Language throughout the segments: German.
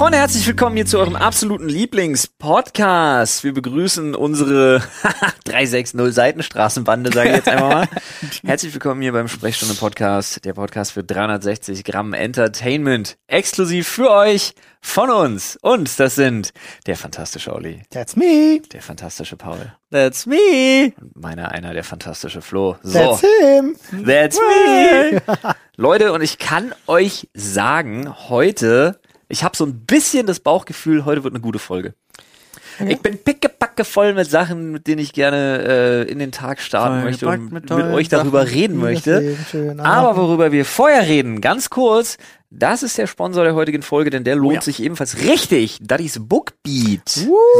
Freunde, herzlich willkommen hier zu eurem absoluten Lieblingspodcast. Wir begrüßen unsere 360 Seitenstraßenbande, sage ich jetzt einfach mal. herzlich willkommen hier beim Sprechstunde Podcast, der Podcast für 360 Gramm Entertainment, exklusiv für euch von uns. Und das sind der fantastische Olli, That's me. der fantastische Paul That's me. und meiner einer der fantastische Flo. So, That's him. That's me. Leute, und ich kann euch sagen, heute, ich habe so ein bisschen das Bauchgefühl, heute wird eine gute Folge. Ich bin pickepacke voll mit Sachen, mit denen ich gerne äh, in den Tag starten möchte und mit mit, euch darüber Sachen. reden möchte. Aber worüber wir vorher reden, ganz kurz, das ist der Sponsor der heutigen Folge, denn der lohnt ja. sich ebenfalls richtig. Ist Bookbeat.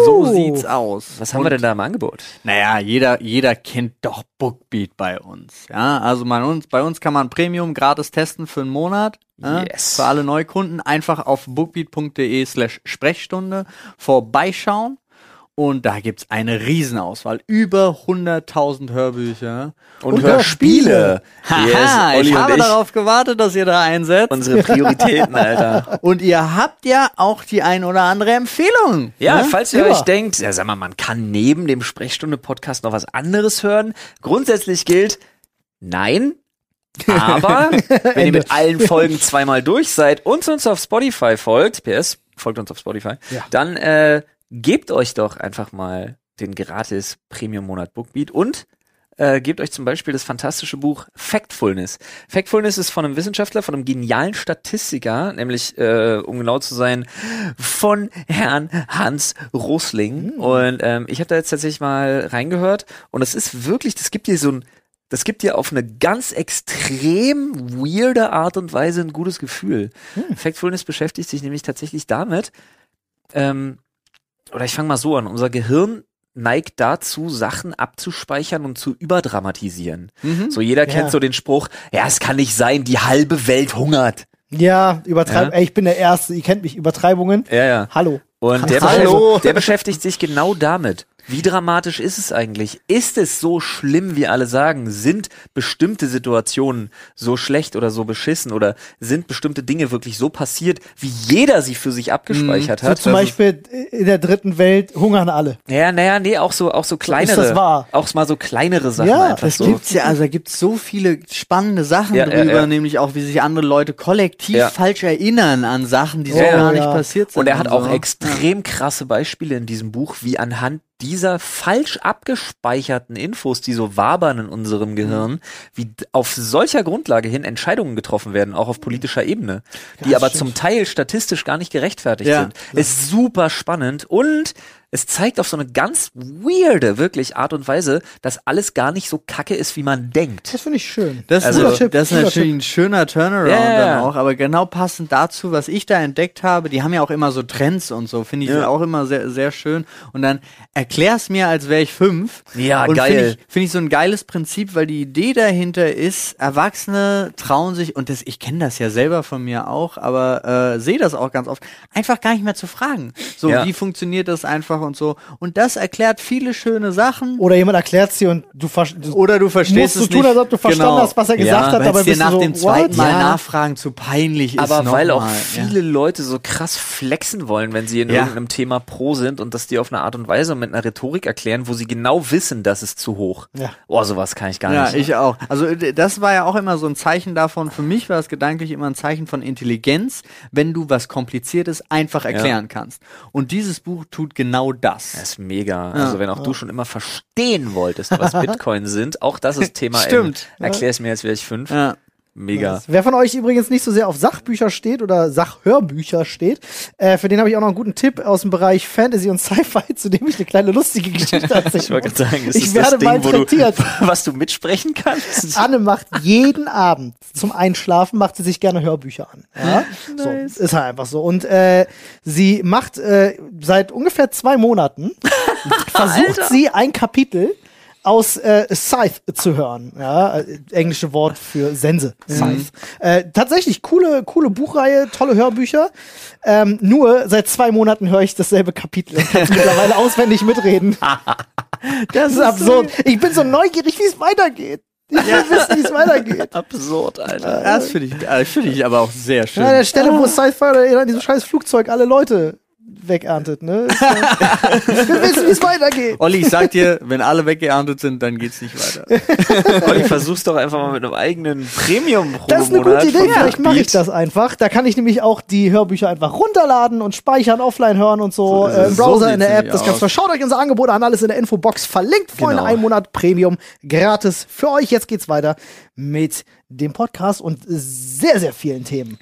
So sieht's aus. Was haben wir denn da im Angebot? Naja, jeder, jeder kennt doch Bookbeat bei uns. Ja, also bei uns, bei uns kann man Premium gratis testen für einen Monat. Yes. Für alle Neukunden einfach auf bookbeat.de slash Sprechstunde vorbeischauen. Und da gibt's eine Riesenauswahl. Über 100.000 Hörbücher. Und, Und Hörspiele. Haha, Olli ich habe darauf gewartet, dass ihr da einsetzt. Unsere Prioritäten, Alter. Und ihr habt ja auch die ein oder andere Empfehlung. Ja, ne? falls ihr Immer. euch denkt, ja, sag mal, man kann neben dem Sprechstunde-Podcast noch was anderes hören. Grundsätzlich gilt, nein. Aber wenn ihr mit allen Folgen zweimal durch seid und uns auf Spotify folgt, PS, folgt uns auf Spotify, Ja. dann äh, gebt euch doch einfach mal den gratis Premium-Monat Bookbeat und äh, gebt euch zum Beispiel das fantastische Buch Factfulness. Factfulness ist von einem Wissenschaftler, von einem genialen Statistiker, nämlich, äh, um genau zu sein, von Herrn Hans Rosling. Und ähm, ich habe da jetzt tatsächlich mal reingehört und es ist wirklich, das gibt dir so ein, das gibt dir auf eine ganz extrem weirde Art und Weise ein gutes Gefühl. Factfulness beschäftigt sich nämlich tatsächlich damit, ähm, oder ich fange mal so an, unser Gehirn neigt dazu, Sachen abzuspeichern und zu überdramatisieren. Mhm. So jeder Ja. kennt so den Spruch, ja, es kann nicht sein, die halbe Welt hungert. Ja, übertreib. Ja. Ey, ich bin der Erste. Ihr kennt mich. Übertreibungen. Ja, ja. Hallo. Und der, Hallo. beschäftigt, der beschäftigt sich genau damit. Wie dramatisch ist es eigentlich? Ist es so schlimm, wie alle sagen? Sind bestimmte Situationen so schlecht oder so beschissen oder sind bestimmte Dinge wirklich so passiert, wie jeder sie für sich abgespeichert So hat? zum Beispiel in der dritten Welt hungern alle. Ja, naja, nee, auch so, auch so kleinere, das wahr? auch mal so kleinere Sachen Ja, einfach Das so. gibt's ja, also da gibt's so viele spannende Sachen Ja, ja, drüber, ja. nämlich auch, wie sich andere Leute kollektiv Ja. falsch erinnern an Sachen, die so Ja, gar ja. nicht passiert sind. Und er hat auch so. extrem krasse Beispiele in diesem Buch, wie anhand dieser falsch abgespeicherten Infos, die so wabern in unserem Gehirn, wie auf solcher Grundlage hin Entscheidungen getroffen werden, auch auf politischer Ebene, die aber zum Teil statistisch gar nicht gerechtfertigt Ja. sind. Ist super spannend und es zeigt auf so eine ganz weirde, wirklich Art und Weise, dass alles gar nicht so kacke ist, wie man denkt. Das finde ich schön. Das, Also- ist, das ist natürlich ein schöner Turnaround ja. dann auch, aber genau passend dazu, was ich da entdeckt habe, die haben ja auch immer so Trends und so, finde ich Ja. auch immer sehr, sehr schön. Und dann erklär's mir, als wäre ich fünf. Ja, und geil. Finde ich, find ich so ein geiles Prinzip, weil die Idee dahinter ist, Erwachsene trauen sich, und das, ich kenne das ja selber von mir auch, aber äh, sehe das auch ganz oft, einfach gar nicht mehr zu fragen. So, Ja. wie funktioniert das einfach und so. Und das erklärt viele schöne Sachen. Oder jemand erklärt sie und du, ver du Oder du verstehst musst es so tun, nicht. als ob du verstanden Genau. hast, was er Ja, gesagt hat, Weil aber es dir nach du so, dem zweiten what? Mal Ja. nachfragen zu peinlich ist. Aber noch weil auch viele Leute so krass flexen wollen, wenn sie in Ja. irgendeinem Thema pro sind und das die auf eine Art und Weise mit einer Rhetorik erklären, wo sie genau wissen, das ist zu hoch. Ja. Oh, sowas kann ich gar Ja, nicht. ich auch. Also das war ja auch immer so ein Zeichen davon. Für mich war es gedanklich immer ein Zeichen von Intelligenz, wenn du was Kompliziertes einfach erklären kannst. Und dieses Buch tut genau das. Das ist mega. Also wenn auch du schon immer verstehen wolltest, was Bitcoin sind, auch das ist Thema. Stimmt. Im, erklär es mir, als wäre ich fünf. Ja. Mega. Wer von euch übrigens nicht so sehr auf Sachbücher steht oder Sachhörbücher steht, äh, für den habe ich auch noch einen guten Tipp aus dem Bereich Fantasy und Sci-Fi, zu dem ich eine kleine lustige Geschichte erzähle. Ich wollte sagen, ist ich das werde das Ding, wo du, malträtiert. was du mitsprechen kannst? Anne macht jeden Abend zum Einschlafen macht sie sich gerne Hörbücher an. Ja? So, ist halt einfach so. Und äh, sie macht äh, seit ungefähr zwei Monaten versucht sie ein Kapitel aus äh, Scythe zu hören. Ja, äh, englische Wort für Sense. Scythe. Äh, tatsächlich coole, coole Buchreihe, tolle Hörbücher. Ähm, nur seit zwei Monaten höre ich dasselbe Kapitel und kann mittlerweile auswendig mitreden. Das ist absurd. Ich bin so neugierig, wie es weitergeht. Ich will wissen, wie es weitergeht. Absurd, Alter. Das finde ich, äh, finde ich aber auch sehr schön. Ja, an der Stelle, wo Sci-Fi in diesem scheiß Flugzeug alle Leute wegerntet, ne? Will wissen, wie es weitergeht. Olli, ich sag dir, wenn alle weggeerntet sind, dann geht's nicht weiter. Olli, versuch's doch einfach mal mit einem eigenen premium Das ist eine gute Idee, vielleicht mache ich das einfach. Da kann ich nämlich auch die Hörbücher einfach runterladen und speichern, offline hören und so. So äh. Im Browser, So in der App. Das kannst du. Schaut euch unser Angebot an, alles in der Infobox verlinkt. Freunde, Genau. ein Monat Premium gratis für euch. Jetzt geht's weiter mit dem Podcast und sehr, sehr vielen Themen.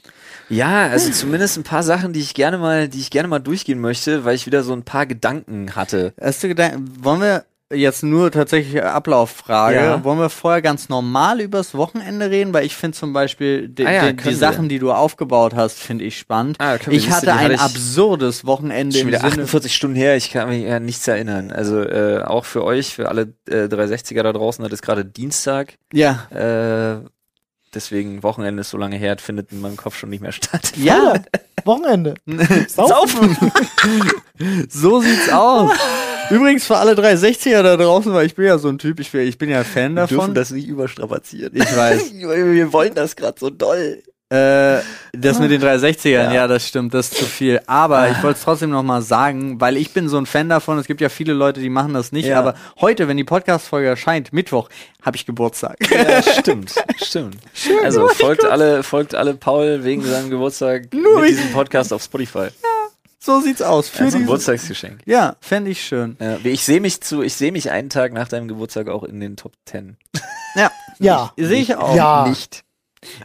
Ja, also zumindest ein paar Sachen, die ich gerne mal, die ich gerne mal durchgehen möchte, weil ich wieder so ein paar Gedanken hatte. Hast du gedacht, wollen wir jetzt nur tatsächlich Ablauffrage, Ja. wollen wir vorher ganz normal übers Wochenende reden? Weil ich finde zum Beispiel die, Ah ja, die, wir. Sachen, die du aufgebaut hast, finde ich spannend. Ah, ich hatte ein hatte absurdes Wochenende Schon wieder Sinne 48 Stunden her, ich kann mich an nichts erinnern. Also äh, auch für euch, für alle äh, 360er da draußen, das ist gerade Dienstag. Ja. Äh, deswegen Wochenende ist so lange her, findet in meinem Kopf schon nicht mehr statt. Ja, Wochenende. Saufen! so sieht's aus. Übrigens für alle 360er da draußen, weil ich bin ja so ein Typ, ich bin, ich bin ja Fan Wir dürfen davon. das nicht überstrapazieren. Ich weiß. Wir wollen das gerade so doll. Äh, das mit den 360ern, ja. Ja. das stimmt, das ist zu viel. Aber ich wollte es trotzdem noch mal sagen, weil ich bin so ein Fan davon. Es gibt ja viele Leute, die machen das nicht. Ja. Aber heute, wenn die Podcast-Folge erscheint, Mittwoch, habe ich Geburtstag. Ja, stimmt, stimmt. also folgt alle, folgt alle Paul wegen seinem Geburtstag Nur mit diesem Podcast auf Spotify. so sieht's aus. Für Als diesen- Geburtstagsgeschenk. ja, fände ich schön. Ja, ich sehe mich zu, ich sehe mich einen Tag nach deinem Geburtstag auch in den Top Ten. Ja, Ja. sehe ich auch. Ja. Nicht.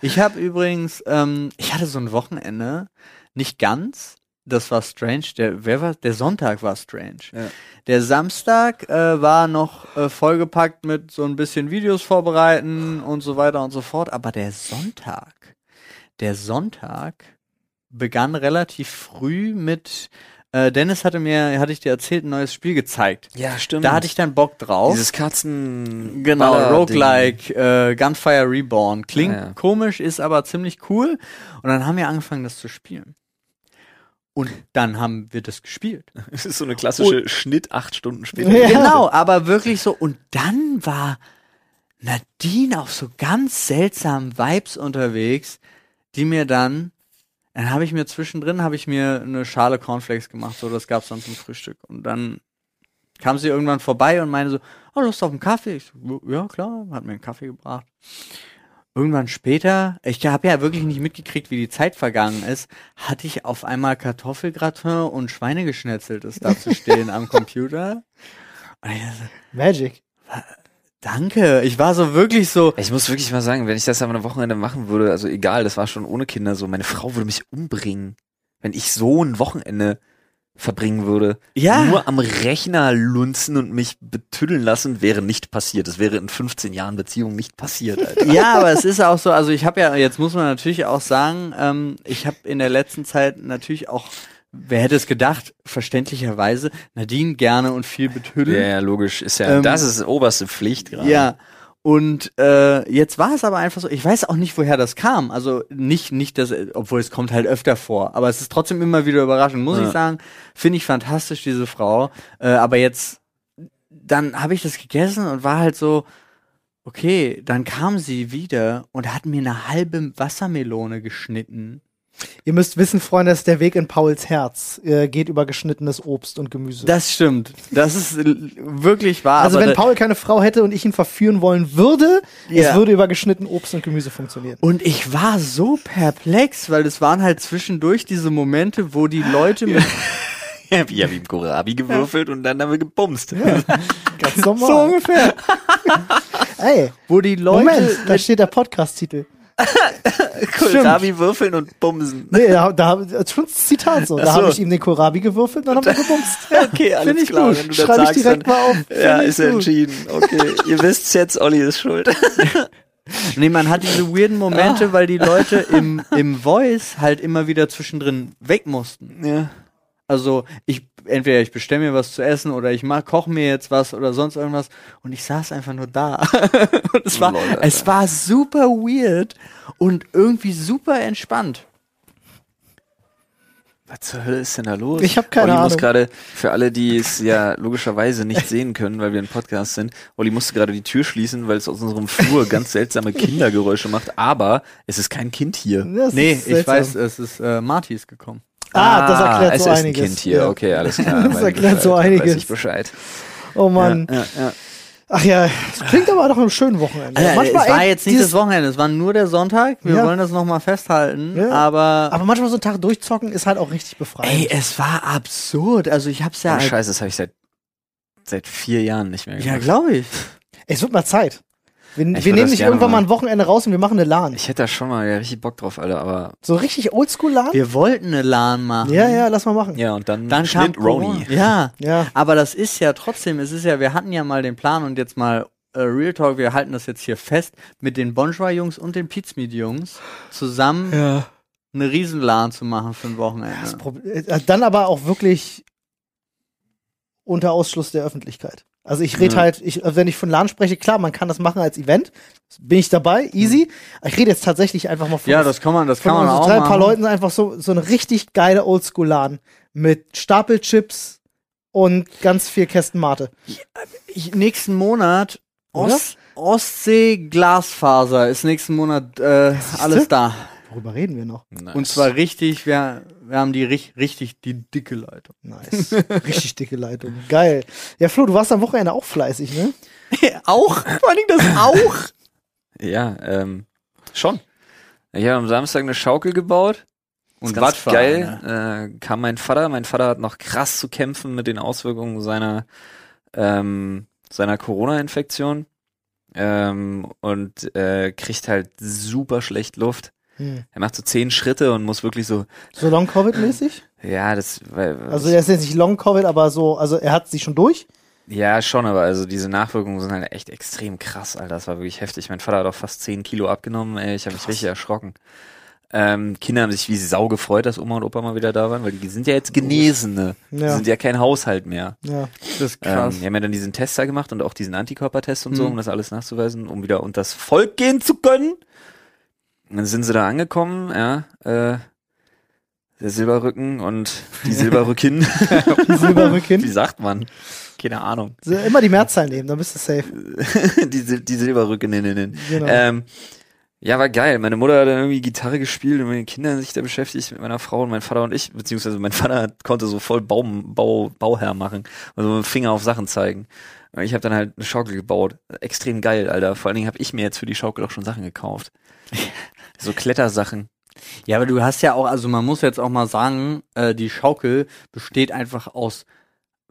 Ich habe übrigens, ähm, ich hatte so ein Wochenende, nicht ganz. Das war strange. Der, wer war? Der Sonntag war strange. Ja. Der Samstag äh, war noch äh, vollgepackt mit so ein bisschen Videos vorbereiten und so weiter und so fort. Aber der Sonntag, der Sonntag begann relativ früh mit. Äh, Dennis hatte mir, hatte ich dir erzählt, ein neues Spiel gezeigt. Ja, stimmt. Da hatte ich dann Bock drauf. dieses Katzen. Genau. Roguelike, äh, Gunfire Reborn. Klingt Ja, ja. komisch, ist aber ziemlich cool. Und dann haben wir angefangen, das zu spielen. Und dann haben wir das gespielt. Das ist so eine klassische Schnitt acht Stunden später. Ja. Genau, aber wirklich so. Und dann war Nadine auf so ganz seltsamen Vibes unterwegs, die mir dann, dann habe ich mir zwischendrin, habe ich mir eine Schale Cornflakes gemacht, so das gab's dann zum Frühstück. Und dann kam sie irgendwann vorbei und meinte so, oh, Lust auf einen Kaffee? Ich so, ja, klar, hat mir einen Kaffee gebracht. Irgendwann später, ich habe ja wirklich nicht mitgekriegt, wie die Zeit vergangen ist, hatte ich auf einmal Kartoffelgratin und Schweinegeschnetzeltes da zu stehen am Computer. Dachte, Magic. Danke, ich war so wirklich so, Ich muss wirklich mal sagen, wenn ich das am Wochenende machen würde, also egal, das war schon ohne Kinder so, meine Frau würde mich umbringen, wenn ich so ein Wochenende verbringen würde. Ja. Nur am Rechner lunzen und mich betüddeln lassen, wäre nicht passiert. Das wäre in 15 Jahren Beziehung nicht passiert, Alter. ja, aber es ist auch so, also ich habe ja, jetzt muss man natürlich auch sagen, ähm, ich habe in der letzten Zeit natürlich auch, wer hätte es gedacht, verständlicherweise Nadine gerne und viel betüdelt. Ja, ja, logisch. Ist ja, Ähm, das ist oberste Pflicht gerade. Ja. Und äh, jetzt war es aber einfach so, ich weiß auch nicht, woher das kam. Also nicht, nicht das, obwohl es kommt halt öfter vor, aber es ist trotzdem immer wieder überraschend, muss Ja. ich sagen. Finde ich fantastisch, diese Frau. Äh, aber jetzt, dann habe ich das gegessen und war halt so, okay, dann kam sie wieder und hat mir eine halbe Wassermelone geschnitten. Ihr müsst wissen, Freunde, dass der Weg in Pauls Herz äh, geht über geschnittenes Obst und Gemüse. Das stimmt. Das ist wirklich wahr. also aber wenn Paul keine Frau hätte und ich ihn verführen wollen würde, Ja. es würde über geschnitten Obst und Gemüse funktionieren. Und ich war so perplex, weil es waren halt zwischendurch diese Momente, wo die Leute mit Ja, wie, ja, wie im Kohlrabi gewürfelt und dann haben wir gebumst. Ganz so normal. ungefähr, Ey, wo die Leute Moment, da steht der Podcast-Titel. Kohlrabi würfeln und bumsen. Nee, da, da das ist schon ein Zitat so. Da so. habe ich ihm den Kohlrabi gewürfelt, dann haben wir gebumst. Okay, alles Find ich klar. gut. Wenn du das Schreib ich sagst, direkt dann, mal auf. Ja, Find ich ist gut. entschieden. Okay, ihr wisst's jetzt, Olli ist schuld. Nee, man hat diese weirden Momente, weil die Leute im, im Voice halt immer wieder zwischendrin weg mussten. ja. Also ich entweder ich bestelle mir was zu essen oder ich mach, koche mir jetzt was oder sonst irgendwas und ich saß einfach nur da. und es war, Alter. es war super weird und irgendwie super entspannt. Was zur Hölle ist denn da los? Ich hab keine Olli Ahnung. muss gerade, für alle, die es ja logischerweise nicht sehen können, weil wir ein Podcast sind, Olli musste gerade die Tür schließen, weil es aus unserem Flur ganz seltsame Kindergeräusche macht, aber es ist kein Kind hier. Das Nee, ich weiß, es ist äh, Marty ist gekommen. Ah, das erklärt es so ist einiges. ein Kind hier, Ja. okay, alles klar. Das erklärt so einiges. Weiß ich Bescheid. Oh Mann. Ja, ja. Ach ja, es klingt aber doch einem schönen Wochenende. Äh, es war ey, jetzt nicht dieses- das Wochenende, es war nur der Sonntag. Wir Ja. wollen das nochmal festhalten. Ja. Aber, Aber manchmal so einen Tag durchzocken ist halt auch richtig befreiend. ey, es war absurd. Also ich hab's ja. Oh, Scheiße, das habe ich seit, seit vier Jahren nicht mehr ja, gemacht. glaube ich. Es wird mal Zeit. Wir, wir nehmen nicht irgendwann mal ein Wochenende raus und wir machen eine LAN. Ich hätte da schon mal ja, richtig Bock drauf, Alter, aber So richtig Oldschool-LAN? Wir wollten eine LAN machen. Ja, ja, lass mal machen. ja, und dann, Dann kam Schnitt Roni. Ja. Ja. Aber das ist ja trotzdem, es ist ja, wir hatten ja mal den Plan und jetzt mal äh, Real Talk, wir halten das jetzt hier fest, mit den Bonjour-Jungs und den Pizmeet-Jungs zusammen ja. eine Riesen-LAN zu machen für ein Wochenende. Äh, Dann aber auch wirklich unter Ausschluss der Öffentlichkeit. Also ich rede Ja. halt, ich, also wenn ich von LAN spreche, klar, man kann das machen als Event. Bin ich dabei, easy. Ich rede jetzt tatsächlich einfach mal von, Ja, das kann man, das kann man auch drei machen. paar Leuten einfach so, so eine richtig geile Oldschool-LAN mit Stapelchips und ganz viel Kästen Mate. Ich, nächsten Monat? Ost, Ostsee Glasfaser ist nächsten Monat äh, alles da. Worüber reden wir noch? Nice. Und zwar richtig, wir, wir haben die ri- richtig die dicke Leitung. Nice. Richtig dicke Leitung. Geil. Ja, Flo, du warst am Wochenende auch fleißig, ne? auch? Vor allem das auch? Ja, ähm, schon. Ich habe am Samstag eine Schaukel gebaut. Und Wattfahren, geil. Äh, kam mein Vater. Mein Vater hat noch krass zu kämpfen mit den Auswirkungen seiner ähm, seiner Corona-Infektion ähm, und äh, kriegt halt super schlecht Luft. Hm. Er macht so zehn Schritte und muss wirklich so, So Long-Covid-mäßig? ja, das, weil, Also er ist jetzt nicht Long-Covid, aber so, also er hat sich schon durch. ja, schon, aber also diese Nachwirkungen sind halt echt extrem krass, Alter. Das war wirklich heftig. Mein Vater hat auch fast zehn Kilo abgenommen, ey. Ich habe mich richtig erschrocken. Ähm, Kinder haben sich wie Sau gefreut, dass Oma und Opa mal wieder da waren, weil die sind ja jetzt Genesene. Die Ja. sind ja kein Haushalt mehr. Ja. Das ist krass. Ähm, die haben ja dann diesen Test da gemacht und auch diesen Antikörpertest und so, Hm. um das alles nachzuweisen, um wieder unter das Volk gehen zu können. Und dann sind sie da angekommen, ja, äh, der Silberrücken und die Silberrückin. Die Silberrücken. Wie sagt man? Keine Ahnung. So, Immer die Mehrzahl nehmen, dann bist du safe. die, Sil- die Silberrückeninnen. Genau. Ähm, ja, war geil. Meine Mutter hat dann irgendwie Gitarre gespielt und meine Kinder haben sich da beschäftigt mit meiner Frau und mein Vater und ich, beziehungsweise mein Vater konnte so voll Baum, Bau, Bauherr machen, also mit dem Finger auf Sachen zeigen. Und ich habe dann halt eine Schaukel gebaut. Extrem geil, Alter. Vor allen Dingen habe ich mir jetzt für die Schaukel auch schon Sachen gekauft. So Klettersachen. Ja, aber du hast ja auch, also man muss jetzt auch mal sagen, äh, die Schaukel besteht einfach aus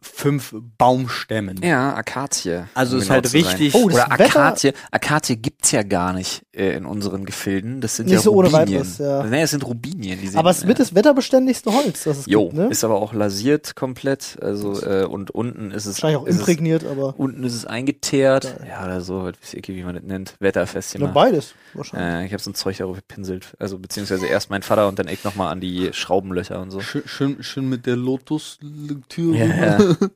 fünf Baumstämmen. Ja, Akazie. Also um ist genau halt richtig- Oh, das Oder Wetter- Akazie. Akazie gibt's ja gar nicht äh, in unseren Gefilden. Das sind Nicht ja so ohne Rubinien. weiteres, ja. Nee, es sind Rubinien. Die sind, aber es ist mit das wetterbeständigste Holz, das es Jo, gibt, ne? ist aber auch lasiert komplett. Also äh, und unten ist es Wahrscheinlich auch ist imprägniert, aber Es, unten ist es eingeteert. Geil. Ja, oder so, ich, wie man das nennt. Wetterfest na, beides wahrscheinlich. Äh, ich habe so ein Zeug darauf gepinselt. Also beziehungsweise erst mein Vater und dann ich nochmal an die Schraubenlöcher und so. Schön, schön, schön mit der Lotus-Tür. Ja, ja.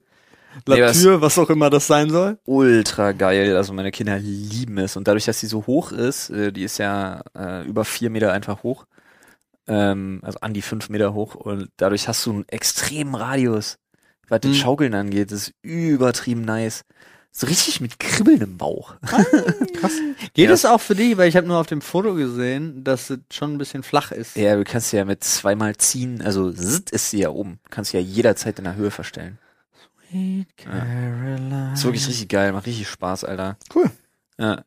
Nee, Latür, was auch immer das sein soll. Ultra geil. Also meine Kinder lieben es. Und dadurch, dass sie so hoch ist, äh, die ist ja äh, über vier Meter einfach hoch. Ähm, also an die fünf Meter hoch. Und dadurch hast du einen extremen Radius. Was das Mhm. Schaukeln angeht, das ist übertrieben nice. So richtig mit Kribbeln im Bauch. Krass. Geht Ja. es auch für dich, weil ich habe nur auf dem Foto gesehen, dass es schon ein bisschen flach ist. Ja, du kannst sie ja mit zweimal ziehen, also zzt ist sie ja oben. Kannst sie ja jederzeit in der Höhe verstellen. Caroline. Ist wirklich richtig geil, macht richtig Spaß, Alter. Cool. Ja.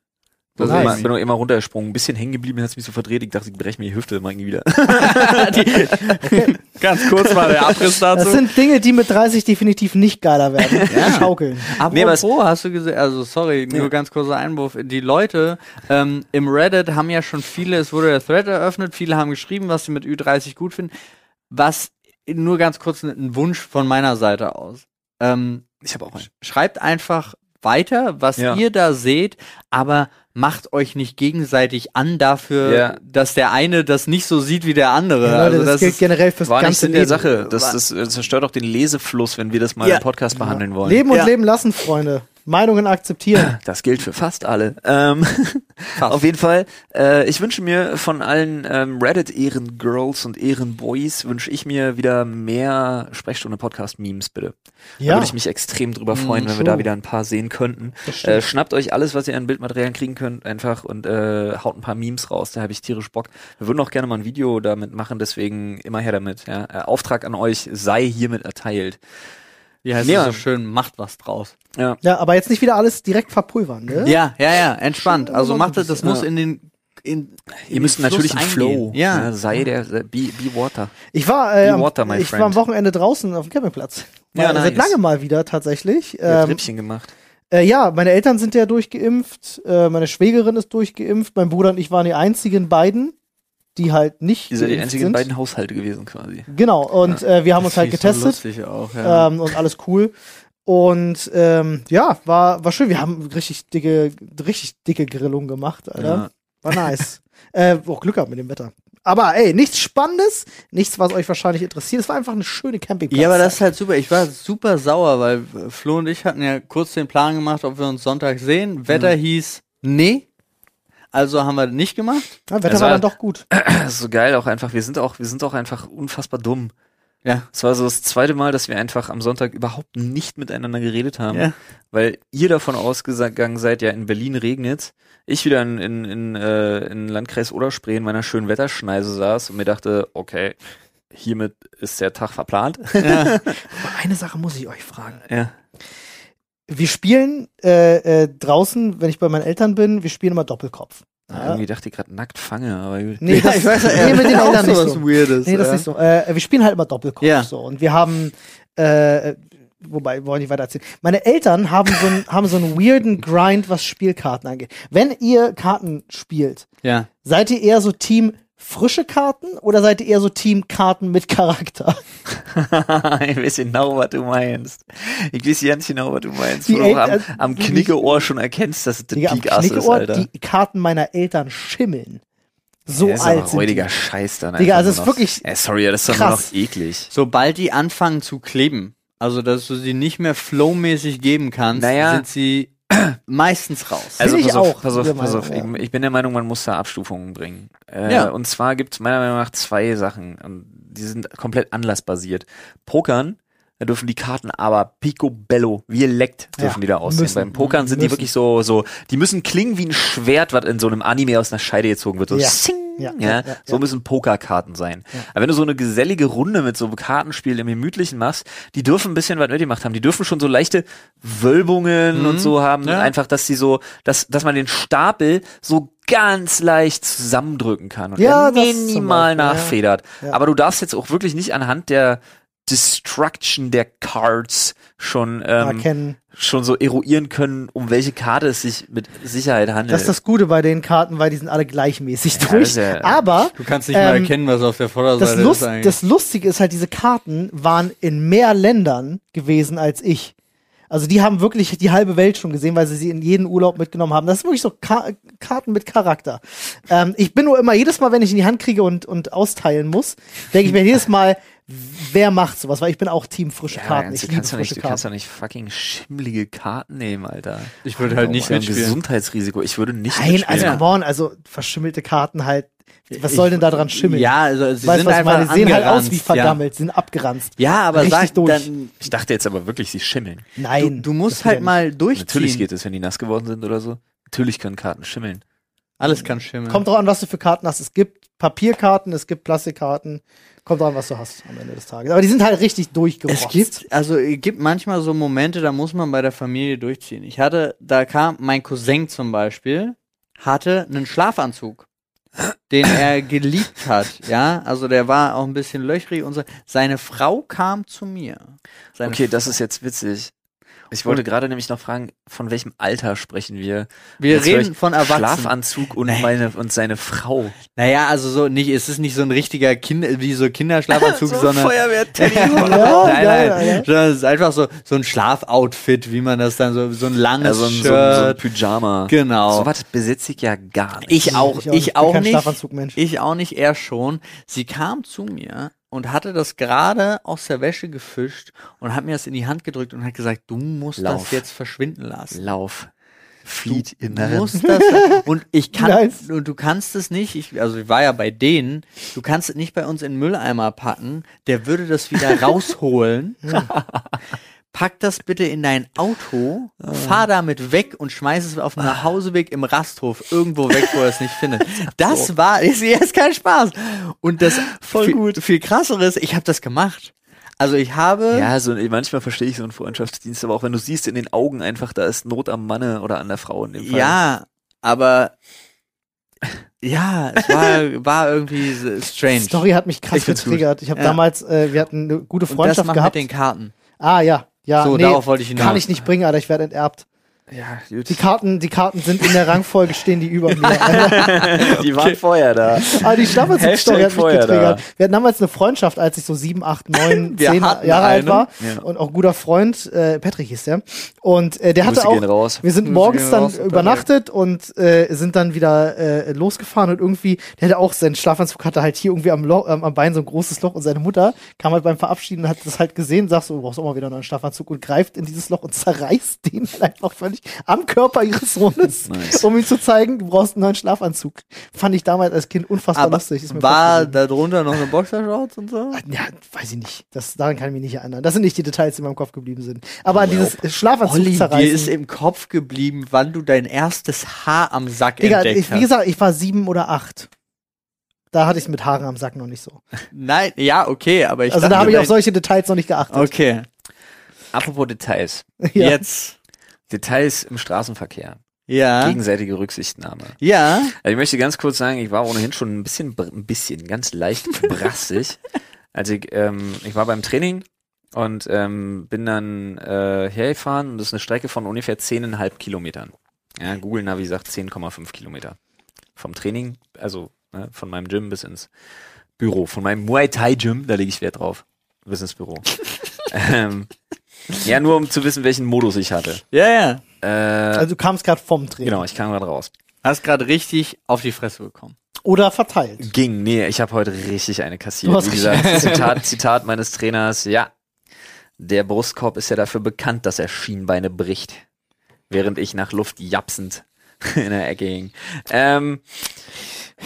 Also Nice. immer, bin auch immer runtergesprungen, ein bisschen hängen geblieben, hat's mich so verdreht, ich dachte, ich breche mir die Hüfte mal irgendwie wieder. Ganz kurz mal der Abriss Das dazu. sind Dinge, die mit 30 definitiv nicht geiler werden. Schaukeln. Nee, aber Apropos, hast du gesehen, also sorry, nur Ja. ganz kurzer Einwurf. Die Leute ähm, im Reddit haben ja schon viele, es wurde der Thread eröffnet, viele haben geschrieben, was sie mit Ü30 gut finden. Was, nur ganz kurz ein Wunsch von meiner Seite aus. Ähm, Ich habe auch einen. schreibt einfach weiter, was Ja. ihr da seht, aber macht euch nicht gegenseitig an dafür, Ja. dass der eine das nicht so sieht wie der andere. Ja, Leute, also das, das gilt ist, generell fürs War nicht ganze Sinn der Leben. Sache. Das, das, das zerstört auch den Lesefluss, wenn wir das mal Ja. im Podcast behandeln wollen. Leben und Ja. leben lassen, Freunde. Meinungen akzeptieren. Das gilt für fast alle. Ähm, Fast. Auf jeden Fall, äh, ich wünsche mir von allen ähm, Reddit-Ehren-Girls und Ehren-Boys, wünsche ich mir wieder mehr Sprechstunde-Podcast-Memes, bitte. Da Ja. würde ich mich extrem drüber freuen, wenn wir da wieder ein paar sehen könnten. Äh, schnappt euch alles, was ihr an Bildmaterialien kriegen könnt, einfach und äh, haut ein paar Memes raus. Da habe ich tierisch Bock. Wir würden auch gerne mal ein Video damit machen, deswegen immer her damit. Ja. Äh, Auftrag an euch sei hiermit erteilt. Wie heißt Ja. es so schön, macht was draus. Ja. Ja, aber jetzt nicht wieder alles direkt verpulvern, ne? Ja, ja, ja, entspannt. Also so macht das, das muss ja. in den in, in Ihr müsst natürlich einen. Flow. Ja. sei der, be, be water. Ich war, äh, water, my ich war friend. am Wochenende draußen auf dem Campingplatz. Ja, Mal, Seit nice. lange mal wieder tatsächlich. Ähm, Rippchen gemacht. äh, ja, meine Eltern sind ja durchgeimpft, äh, meine Schwägerin ist durchgeimpft, mein Bruder und ich waren die einzigen beiden, die halt nicht Ihr seid die einzigen sind. beiden Haushalte gewesen quasi. Genau, und äh, wir haben uns Das halt ich so getestet lustig auch, ja. ähm, und alles cool. Und ähm, ja, war, war schön. Wir haben richtig dicke, richtig dicke Grillung gemacht, Alter. Ja. War nice. äh, auch Glück gehabt mit dem Wetter. Aber ey, nichts Spannendes, nichts, was euch wahrscheinlich interessiert. Es war einfach eine schöne Campingplatz. Ja, aber das ist halt super. Ich war super sauer, weil Flo und ich hatten ja kurz den Plan gemacht, ob wir uns Sonntag sehen. Wetter Mhm. hieß nee. Also haben wir nicht gemacht. ja, Wetter Das war war- dann doch gut. So geil auch einfach. Wir sind auch, wir sind auch einfach unfassbar dumm. Ja. Es war so das zweite Mal, dass wir einfach am Sonntag überhaupt nicht miteinander geredet haben, Ja. weil ihr davon ausgegangen seid, ja in Berlin regnet. Ich wieder in, in, in, äh, in Landkreis Oderspree in meiner schönen Wetterschneise saß und mir dachte, okay, hiermit ist der Tag verplant. ja. Aber eine Sache muss ich euch fragen. ja. Wir spielen äh, äh, draußen, wenn ich bei meinen Eltern bin, wir spielen immer Doppelkopf. Ja. Irgendwie dachte ich gerade nackt fange, aber. Nee, das, ich weiß ja, nee, mit den Eltern nicht so. Weirdes. Nee, das ja. ist nicht so. Äh, wir spielen halt immer Doppelkopf Ja. so. Und wir haben, äh, wobei, wollen nicht weiter erzählen. Meine Eltern haben so, einen, haben so einen weirden Grind, was Spielkarten angeht. Wenn ihr Karten spielt, Ja. seid ihr eher so Team frische Karten oder seid ihr eher so Team Karten mit Charakter? ich weiß genau, was du meinst. Ich weiß ganz genau, was du meinst. Die Wo du auch am, El- am Knickeohr schon erkennst, dass es der Digga, am Peak-Ass ist, Alter. die Karten meiner Eltern schimmeln. So Der ist alt aber sind die. Scheiß dann Digga, also es ist wirklich Ey, sorry, das ist doch nur noch eklig. Sobald die anfangen zu kleben, also dass du sie nicht mehr flowmäßig geben kannst, Naja. sind sie meistens raus. Also ich pass auf, auch, pass auf, pass auf. Ich, ich bin der Meinung, man muss da Abstufungen bringen. Äh, Ja. Und zwar gibt es meiner Meinung nach zwei Sachen. Und die sind komplett anlassbasiert. Pokern, da dürfen die Karten aber picobello, wie leckt, dürfen Ja, die da aussehen. müssen, Beim Pokern sind die müssen. wirklich so, so, die müssen klingen wie ein Schwert, was in so einem Anime aus einer Scheide gezogen wird. So, Ja. Sing, Ja, ja, ja, so müssen Pokerkarten sein. Aber wenn du so eine gesellige Runde mit so Kartenspiel im Gemütlichen machst, die dürfen ein bisschen was mitgemacht haben. Die dürfen schon so leichte Wölbungen Mhm. und so haben. Einfach, dass die so, dass, dass man den Stapel so ganz leicht zusammendrücken kann und Ja, minimal nachfedert. Aber du darfst jetzt auch wirklich nicht anhand der Destruction der Cards schon, ähm, schon so eruieren können, um welche Karte es sich mit Sicherheit handelt. Das ist das Gute bei den Karten, weil die sind alle gleichmäßig Ja, das durch. ja- Aber Du kannst nicht mal Ähm, erkennen, was auf der das, Vorderseite Lust, ist eigentlich. das Lustige ist halt, diese Karten waren in mehr Ländern gewesen als ich. Also die haben wirklich die halbe Welt schon gesehen, weil sie sie in jeden Urlaub mitgenommen haben. Das ist wirklich so Ka Karten mit Charakter. Ähm, ich bin nur immer jedes Mal, wenn ich in die Hand kriege und, und austeilen muss, denke ich mir jedes Mal, wer macht sowas? Weil ich bin auch Team frische ja, Karten. Ich du liebe kannst, doch nicht, frische du kannst Karten. doch nicht fucking schimmlige Karten nehmen, Alter. ich würde halt Das nicht ist ja ein mitspielen. Gesundheitsrisiko. Ich würde nicht Nein, mitspielen. also come on, also verschimmelte Karten halt. Was soll denn da dran schimmeln? Ja, also sie weißt sind einfach meine? Die sehen halt aus wie angeranzt, ja. sind abgeranzt. Ja, aber Richtig sag, durch. dann, Ich dachte jetzt aber wirklich, sie schimmeln. du, Nein. du musst das halt mal durchziehen. Natürlich geht es, wenn die nass geworden sind oder so. Natürlich können Karten schimmeln. Alles kann schimmeln. Kommt drauf an, was du für Karten hast. Es gibt Papierkarten, es gibt Plastikkarten. Kommt drauf an, was du hast am Ende des Tages. Aber die sind halt richtig durchgerotzt. Es gibt, also es gibt manchmal so Momente, da muss man bei der Familie durchziehen. Ich hatte, da kam mein Cousin zum Beispiel, hatte einen Schlafanzug, den er geliebt hat, ja. Also der war auch ein bisschen löchrig und so. Seine Frau kam zu mir. Seine Okay, das ist jetzt witzig. Ich wollte gerade nämlich noch fragen, von welchem Alter sprechen wir? Wir Jetzt reden von Erwachsenen. Schlafanzug und meine und seine Frau. Naja, also so nicht, es ist nicht so ein richtiger Kind, wie so Kinderschlafanzug, sondern Feuerwehr-Teddy. Ja, nein, ja, nein, ja, es ist einfach so so ein Schlafoutfit, wie man das dann so so ein langes Also ein, so, ein, Shirt. so ein Pyjama. Genau. So was besitze ich ja gar nicht. Ich auch, Ich auch auch, nicht. Ich kein nicht. Schlafanzugmensch. Ich auch nicht, er schon. Sie kam zu mir und hatte das gerade aus der Wäsche gefischt und hat mir das in die Hand gedrückt und hat gesagt, du musst Lauf. das jetzt verschwinden lassen. Lauf. Flieht in Du der musst das, und ich kann, Nice. und du kannst es nicht, ich, also ich war ja bei denen, du kannst es nicht bei uns in den Mülleimer packen, der würde das wieder rausholen. Pack das bitte in dein Auto, fahr damit weg und schmeiß es auf dem Nachhauseweg im Rasthof irgendwo weg, wo er es nicht findet. Das war, ist jetzt kein Spaß. Und das Voll viel, gut. viel krasseres, ich habe das gemacht. Also ich habe, Ja, so manchmal verstehe ich so einen Freundschaftsdienst, aber auch wenn du siehst in den Augen einfach, da ist Not am Manne oder an der Frau in dem Fall. Ja, aber ja, es war, war irgendwie so Die strange. Story hat mich krass Ich getriggert. Ich habe Ja. damals, äh, wir hatten eine gute Und das Freundschaft macht gehabt. mit den Karten. Ah ja, ja. So, nee, darauf wollte ich hinaus. Kann ich nicht bringen, Alter. Ich werde enterbt. Ja gut. Die Karten, die Karten sind in der Rangfolge stehen die über mir. Alter. Die waren vorher da. Aber die Schlafenszug-Story hat mich getriggert. da. Wir hatten damals eine Freundschaft, als ich so sieben, acht, neun, zehn Jahre alt eine. war. Ja. Und auch guter Freund, äh, Patrick hieß der. Und äh, der hatte auch. Wir sind Grüße morgens dann raus, Patrick. übernachtet und äh, sind dann wieder äh, losgefahren und irgendwie, der hatte auch seinen Schlafanzug, hatte halt hier irgendwie am, Loch, ähm, am Bein so ein großes Loch und seine Mutter kam halt beim Verabschieden und hat das halt gesehen, sagt so, du brauchst auch mal wieder einen neuen Schlafanzug und greift in dieses Loch und zerreißt den halt einfach völlig am Körper ihres Sohnes, Nice. um ihm zu zeigen, du brauchst einen neuen Schlafanzug. Fand ich damals als Kind unfassbar Aber lustig. War da drunter noch eine Boxershorts und so? ja, weiß ich nicht. Das, daran kann ich mich nicht erinnern. Das sind nicht die Details, die in meinem Kopf geblieben sind. Aber an dieses Schlafanzug Olli, dir zerreißen. ist im Kopf geblieben, wann du dein erstes Haar am Sack Digga, entdeckt ich, wie hast. gesagt, ich war sieben oder acht. Da hatte ich es mit Haaren am Sack noch nicht so. Nein, ja, okay, aber ich also dachte, da habe ich auf solche Details noch nicht geachtet. Okay, Apropos Details. Ja. jetzt. Details im Straßenverkehr. Ja. Gegenseitige Rücksichtnahme. Ja. Also ich möchte ganz kurz sagen, ich war ohnehin schon ein bisschen, ein bisschen, ganz leicht brassig. Also ich, ähm, ich war beim Training und ähm, bin dann äh, hergefahren und das ist eine Strecke von ungefähr 10,5 Kilometern. Ja, Google Navi sagt 10,5 Kilometer. Vom Training, also ne, von meinem Gym bis ins Büro. Von meinem Muay Thai Gym, da lege ich Wert drauf. Bis ins Büro. ähm, ja, nur um zu wissen, welchen Modus ich hatte. Ja, ja. Äh, Also du kamst gerade vom Training. genau, ich kam gerade raus. Hast gerade richtig auf die Fresse bekommen. Oder verteilt. Ging, nee, ich habe heute richtig eine Du kassiert. hast Wie gesagt, Zitat, Zitat meines Trainers, ja, der Brustkorb ist ja dafür bekannt, dass er Schienbeine bricht. Während ich nach Luft japsend in der Ecke hing. Ähm,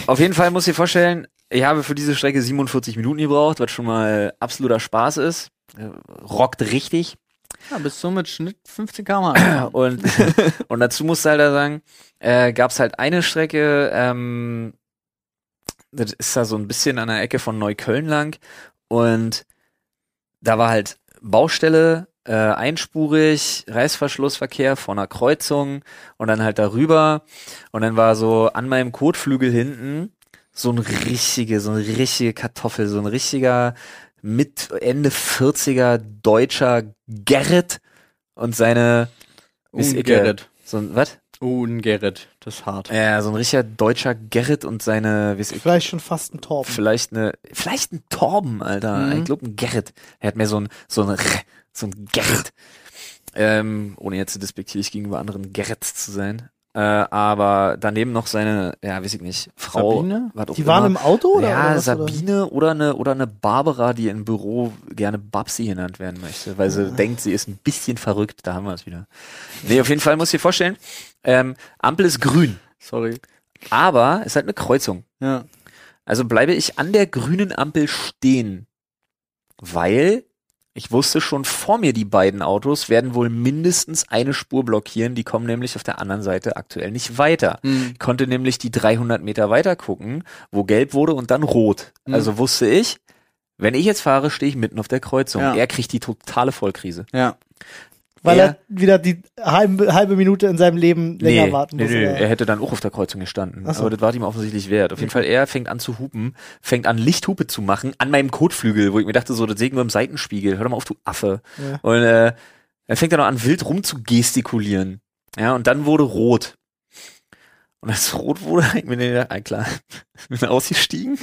auf jeden Fall muss ich vorstellen, ich habe für diese Strecke 47 Minuten gebraucht, was schon mal absoluter Spaß ist. Äh, Rockt richtig. Ja, bist du mit Schnitt 15 km Und, und dazu musst du halt da sagen, äh, gab es halt eine Strecke, ähm, das ist da so ein bisschen an der Ecke von Neukölln lang. Und da war halt Baustelle, äh, einspurig, Reißverschlussverkehr vor einer Kreuzung und dann halt darüber. Und dann war so an meinem Kotflügel hinten so ein richtige, so eine richtige Kartoffel, so ein richtiger mit Ende 40er deutscher Gerrit und seine Miss Icke. Gerrit. So ein, was? Un Gerrit. Das ist hart. Ja, so ein richtiger deutscher Gerrit und seine, wie ich, Vielleicht schon fast ein Torben. vielleicht eine, vielleicht ein Torben, Alter. Mhm. Ich glaube ein Gerrit. Er hat mehr so ein, so ein, so ein Gerrit. Ähm, ohne jetzt despektierlich gegenüber anderen Gerrits zu sein. Äh, aber daneben noch seine, ja, weiß ich nicht, Frau. Sabine? Die waren immer. im Auto oder? ja, oder was, oder? Sabine oder eine oder eine Barbara, die im Büro gerne Babsi genannt werden möchte, weil sie denkt, sie ist ein bisschen verrückt. Da haben wir es wieder. Nee, auf jeden Fall muss ich dir vorstellen, ähm, Ampel ist grün, Sorry. aber es ist halt eine Kreuzung. Ja. Also bleibe ich an der grünen Ampel stehen, weil ich wusste schon vor mir, die beiden Autos werden wohl mindestens eine Spur blockieren. Die kommen nämlich auf der anderen Seite aktuell nicht weiter. Hm. Ich konnte nämlich die 300 Meter weiter gucken, wo gelb wurde und dann rot. Mhm. Also wusste ich, wenn ich jetzt fahre, stehe ich mitten auf der Kreuzung. Ja. Er kriegt die totale Vollkrise. Ja. Weil er- er wieder die halbe, halbe Minute in seinem Leben länger warten nee, muss. nee, oder? er hätte dann auch auf der Kreuzung gestanden. So. Aber das war ihm offensichtlich wert. Auf jeden Fall, er fängt an zu hupen, fängt an Lichthupe zu machen an meinem Kotflügel, wo ich mir dachte, so, das sehe ich nur im Seitenspiegel. Hör doch mal auf, du Affe. Ja. Und äh, er fängt dann noch an, wild rum zu gestikulieren. Ja, und dann wurde rot. Und als rot wurde, ich bin ja, ah, klar, bin ausgestiegen,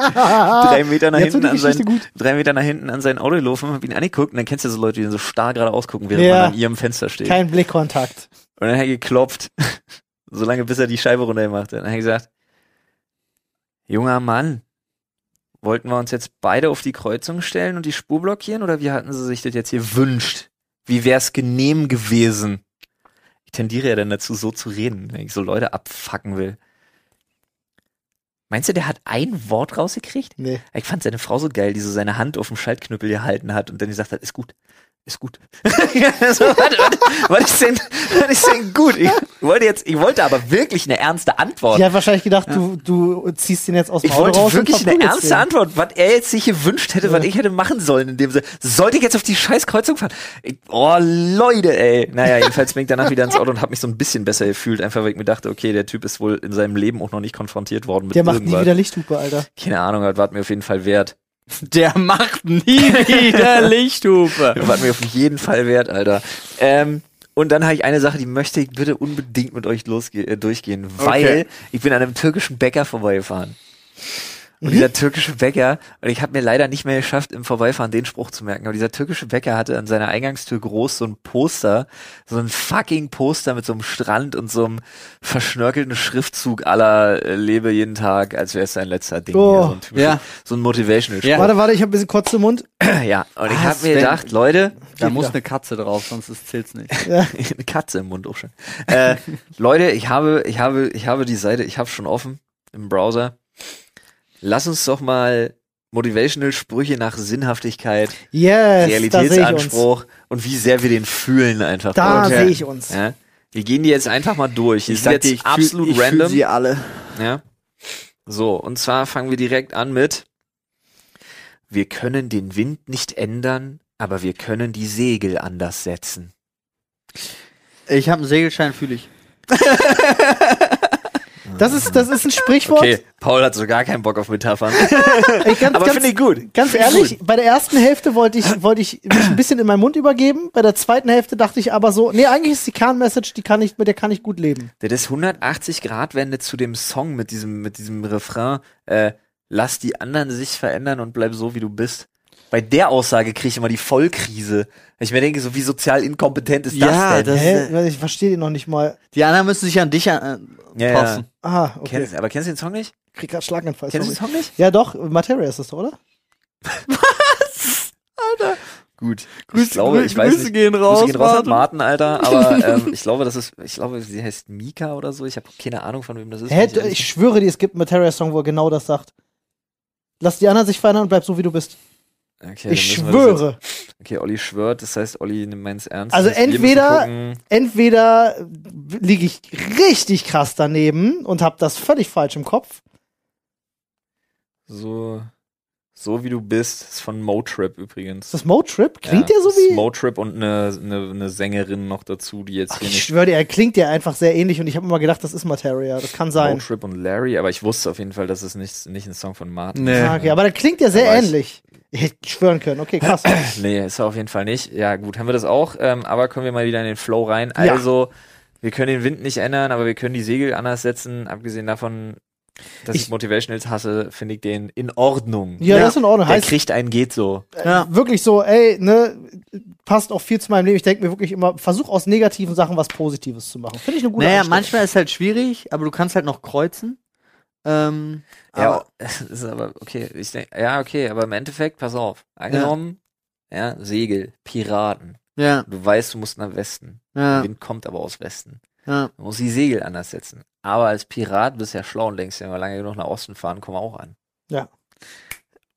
drei Meter nach Jetzt hinten an sein, gut. drei Meter nach hinten an sein Auto gelaufen, hab ihn angeguckt und dann kennst du so Leute, die dann so starr gerade ausgucken, während Ja. man an ihrem Fenster steht. Kein Blickkontakt. Und dann hat er geklopft, solange bis er die Scheibe runtergemacht hat. Dann hat er gesagt, junger Mann, wollten wir uns jetzt beide auf die Kreuzung stellen und die Spur blockieren oder wie hatten sie sich das jetzt hier wünscht? Wie wär's genehm gewesen? Ich tendiere ja dann dazu, so zu reden, wenn ich so Leute abfacken will. Meinst du, der hat ein Wort rausgekriegt? Nee. Ich fand seine Frau so geil, die so seine Hand auf dem Schaltknüppel gehalten hat und dann gesagt hat, ist gut, ist gut. so, warte, warte, was ist denn, was ist denn gut? Ich wollte jetzt, ich wollte aber wirklich eine ernste Antwort. Die hat wahrscheinlich gedacht, du, du ziehst den jetzt aus dem Ich Auto wollte wirklich eine ernste den. Antwort, was er jetzt sich gewünscht hätte, was Ja. ich hätte machen sollen in dem Sinne. Sollte ich jetzt auf die scheiß Kreuzung fahren? Ich, oh, Leute, ey. Naja, jedenfalls bin ich danach wieder ins Auto und habe mich so ein bisschen besser gefühlt, einfach weil ich mir dachte, okay, der Typ ist wohl in seinem Leben auch noch nicht konfrontiert worden mit Der macht nie irgendwas. wieder Lichthupe, Alter. Keine Ahnung, das war mir auf jeden Fall wert. Der macht nie wieder Lichthupe. Das war mir auf jeden Fall wert, Alter. Ähm, und dann habe ich eine Sache, die möchte ich bitte unbedingt mit euch losge äh, durchgehen, weil Okay. ich bin an einem türkischen Bäcker vorbeigefahren. Und dieser türkische Bäcker, und ich habe mir leider nicht mehr geschafft, im Vorbeifahren den Spruch zu merken, aber dieser türkische Bäcker hatte an seiner Eingangstür groß so ein Poster, so ein fucking Poster mit so einem Strand und so einem verschnörkelten Schriftzug aller äh, Lebe jeden Tag, als wäre es sein letzter Ding. Oh. hier, so ein, typischer- Ja. so ein Motivational Ja. Warte, warte, ich habe ein bisschen Kotze im Mund. ja, und ich Ah, habe mir gedacht, Leute, Da muss wieder. eine Katze drauf, sonst zählt's nicht. Ja. eine Katze im Mund auch schon. Äh, Leute, ich habe, ich habe, ich habe die Seite, ich habe schon offen im Browser. Lass uns doch mal motivational Sprüche nach Sinnhaftigkeit, Yes, ich. Realitätsanspruch und wie sehr wir den fühlen einfach. Da Und, sehe ich uns. Ja, wir gehen die jetzt einfach mal durch. Die Ich sind sag dir, jetzt ich fühl- absolut ich fühl random. sie alle. Ja. So, und zwar fangen wir direkt an mit Wir können den Wind nicht ändern, aber wir können die Segel anders setzen. Ich habe einen Segelschein, fühle ich. Das ist, das ist ein Sprichwort. Okay, Paul hat so gar keinen Bock auf Metaphern. Ganz, Aber finde ich gut. Ganz ehrlich, bei der ersten Hälfte wollte ich, wollte ich mich ein bisschen in meinen Mund übergeben. Bei der zweiten Hälfte dachte ich aber so, nee, eigentlich ist die Kernmessage, die kann ich, mit der kann ich gut leben. Der ist 180 Grad Wende zu dem Song mit diesem mit diesem Refrain. Äh, lass die anderen sich verändern und bleib so wie du bist. Bei der Aussage kriege ich immer die Vollkrise. Ich mir denke, so wie sozial inkompetent ist Ja, das denn? Das Hä? Ich verstehe den noch nicht mal. Die anderen müssen sich an dich an, ja, äh, ja. passen. Ah, okay. Kennst, aber kennst du den Song nicht? Krieg grad Schlaganfall. Kennst du den Song nicht? Ja, doch, Materia ist das doch, oder? Gut. Grüße- ich glaube, ich Grüße weiß nicht. gehen raus, Grüße gehen raus an Martin. Martin, Alter. Aber ähm, ich glaube, das ist, ich glaube, sie heißt Mika oder so. Ich habe keine Ahnung, von wem das ist. Hä, ehrlich ich schwöre dir, es gibt einen Materia-Song, wo er genau das sagt. Lass die anderen sich verändern und bleib so, wie du bist. Okay, ich schwöre. Jetzt, okay, Olli schwört, das heißt, Olli nimmt meins ernst. Also entweder-. Entweder liege ich richtig krass daneben und hab das völlig falsch im Kopf. So, so wie du bist, ist von Motrip übrigens. Ist das Motrip? Klingt ja, der so das ist wie. Motrip und eine, eine, eine Sängerin noch dazu, die jetzt Ach, hier ich nicht. schwöre dir, er klingt ja einfach sehr ähnlich und ich habe immer gedacht, das ist Materia. Das kann sein. Motrip und Larry, aber ich wusste auf jeden Fall, dass es nicht, nicht ein Song von Martin Nee. ist. Ah, okay, aber der klingt ja sehr Aber ich- ähnlich. Ich hätte schwören können. Okay, krass. Nee, ist er auf jeden Fall nicht. Ja, gut, haben wir das auch, ähm, aber kommen wir mal wieder in den Flow rein. Ja. Also, wir können den Wind nicht ändern, aber wir können die Segel anders setzen. Abgesehen davon, dass ich, Ich- Motivationals hasse, finde ich den in Ordnung. Ja, Ja, das ist in Ordnung. Der Heißt kriegt einen geht so. Ja. wirklich so, ey, ne, passt auch viel zu meinem Leben. Ich denke mir wirklich immer, versuch aus negativen Sachen was Positives zu machen. Finde ich eine gute Naja, manchmal ist halt schwierig, aber du kannst halt noch kreuzen. Ähm, Ja, ist aber okay. Ich denk, ja, okay, aber im Endeffekt, pass auf. Angenommen, ja, Segel, Piraten. ja, Du weißt, du musst nach Westen. ja, Der Wind kommt aber aus Westen. Ja. Du musst die Segel anders setzen. Aber als Pirat bist du ja schlau und denkst wenn wir lange genug nach Osten fahren, kommen wir auch an.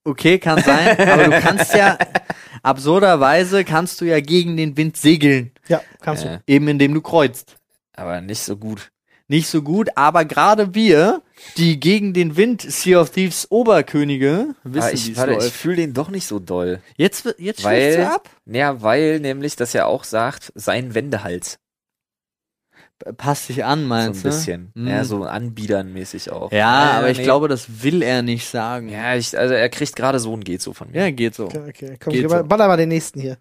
Okay, kann sein, aber du kannst ja, absurderweise kannst du ja gegen den Wind segeln. Ja, kannst Äh, du. Eben indem du kreuzt. aber nicht so gut. Nicht so gut, aber gerade wir, die gegen den Wind Sea of Thieves Oberkönige, Aber wissen, wie ich, es warte, ich läuft. fühle den doch nicht so doll. Jetzt, jetzt Weil- du ab? Ja, weil nämlich das ja auch sagt, sein Wendehals. Passt dich an, So ein meinst du? bisschen. Hm. Ja, so anbiedernmäßig auch. Ja, aber ich nee. glaube, das will er nicht sagen. Ja, ich, also er kriegt gerade so ein geht so von mir. Ja, geht so. Okay, okay. Komm, Geht ich so. baller mal den nächsten hier.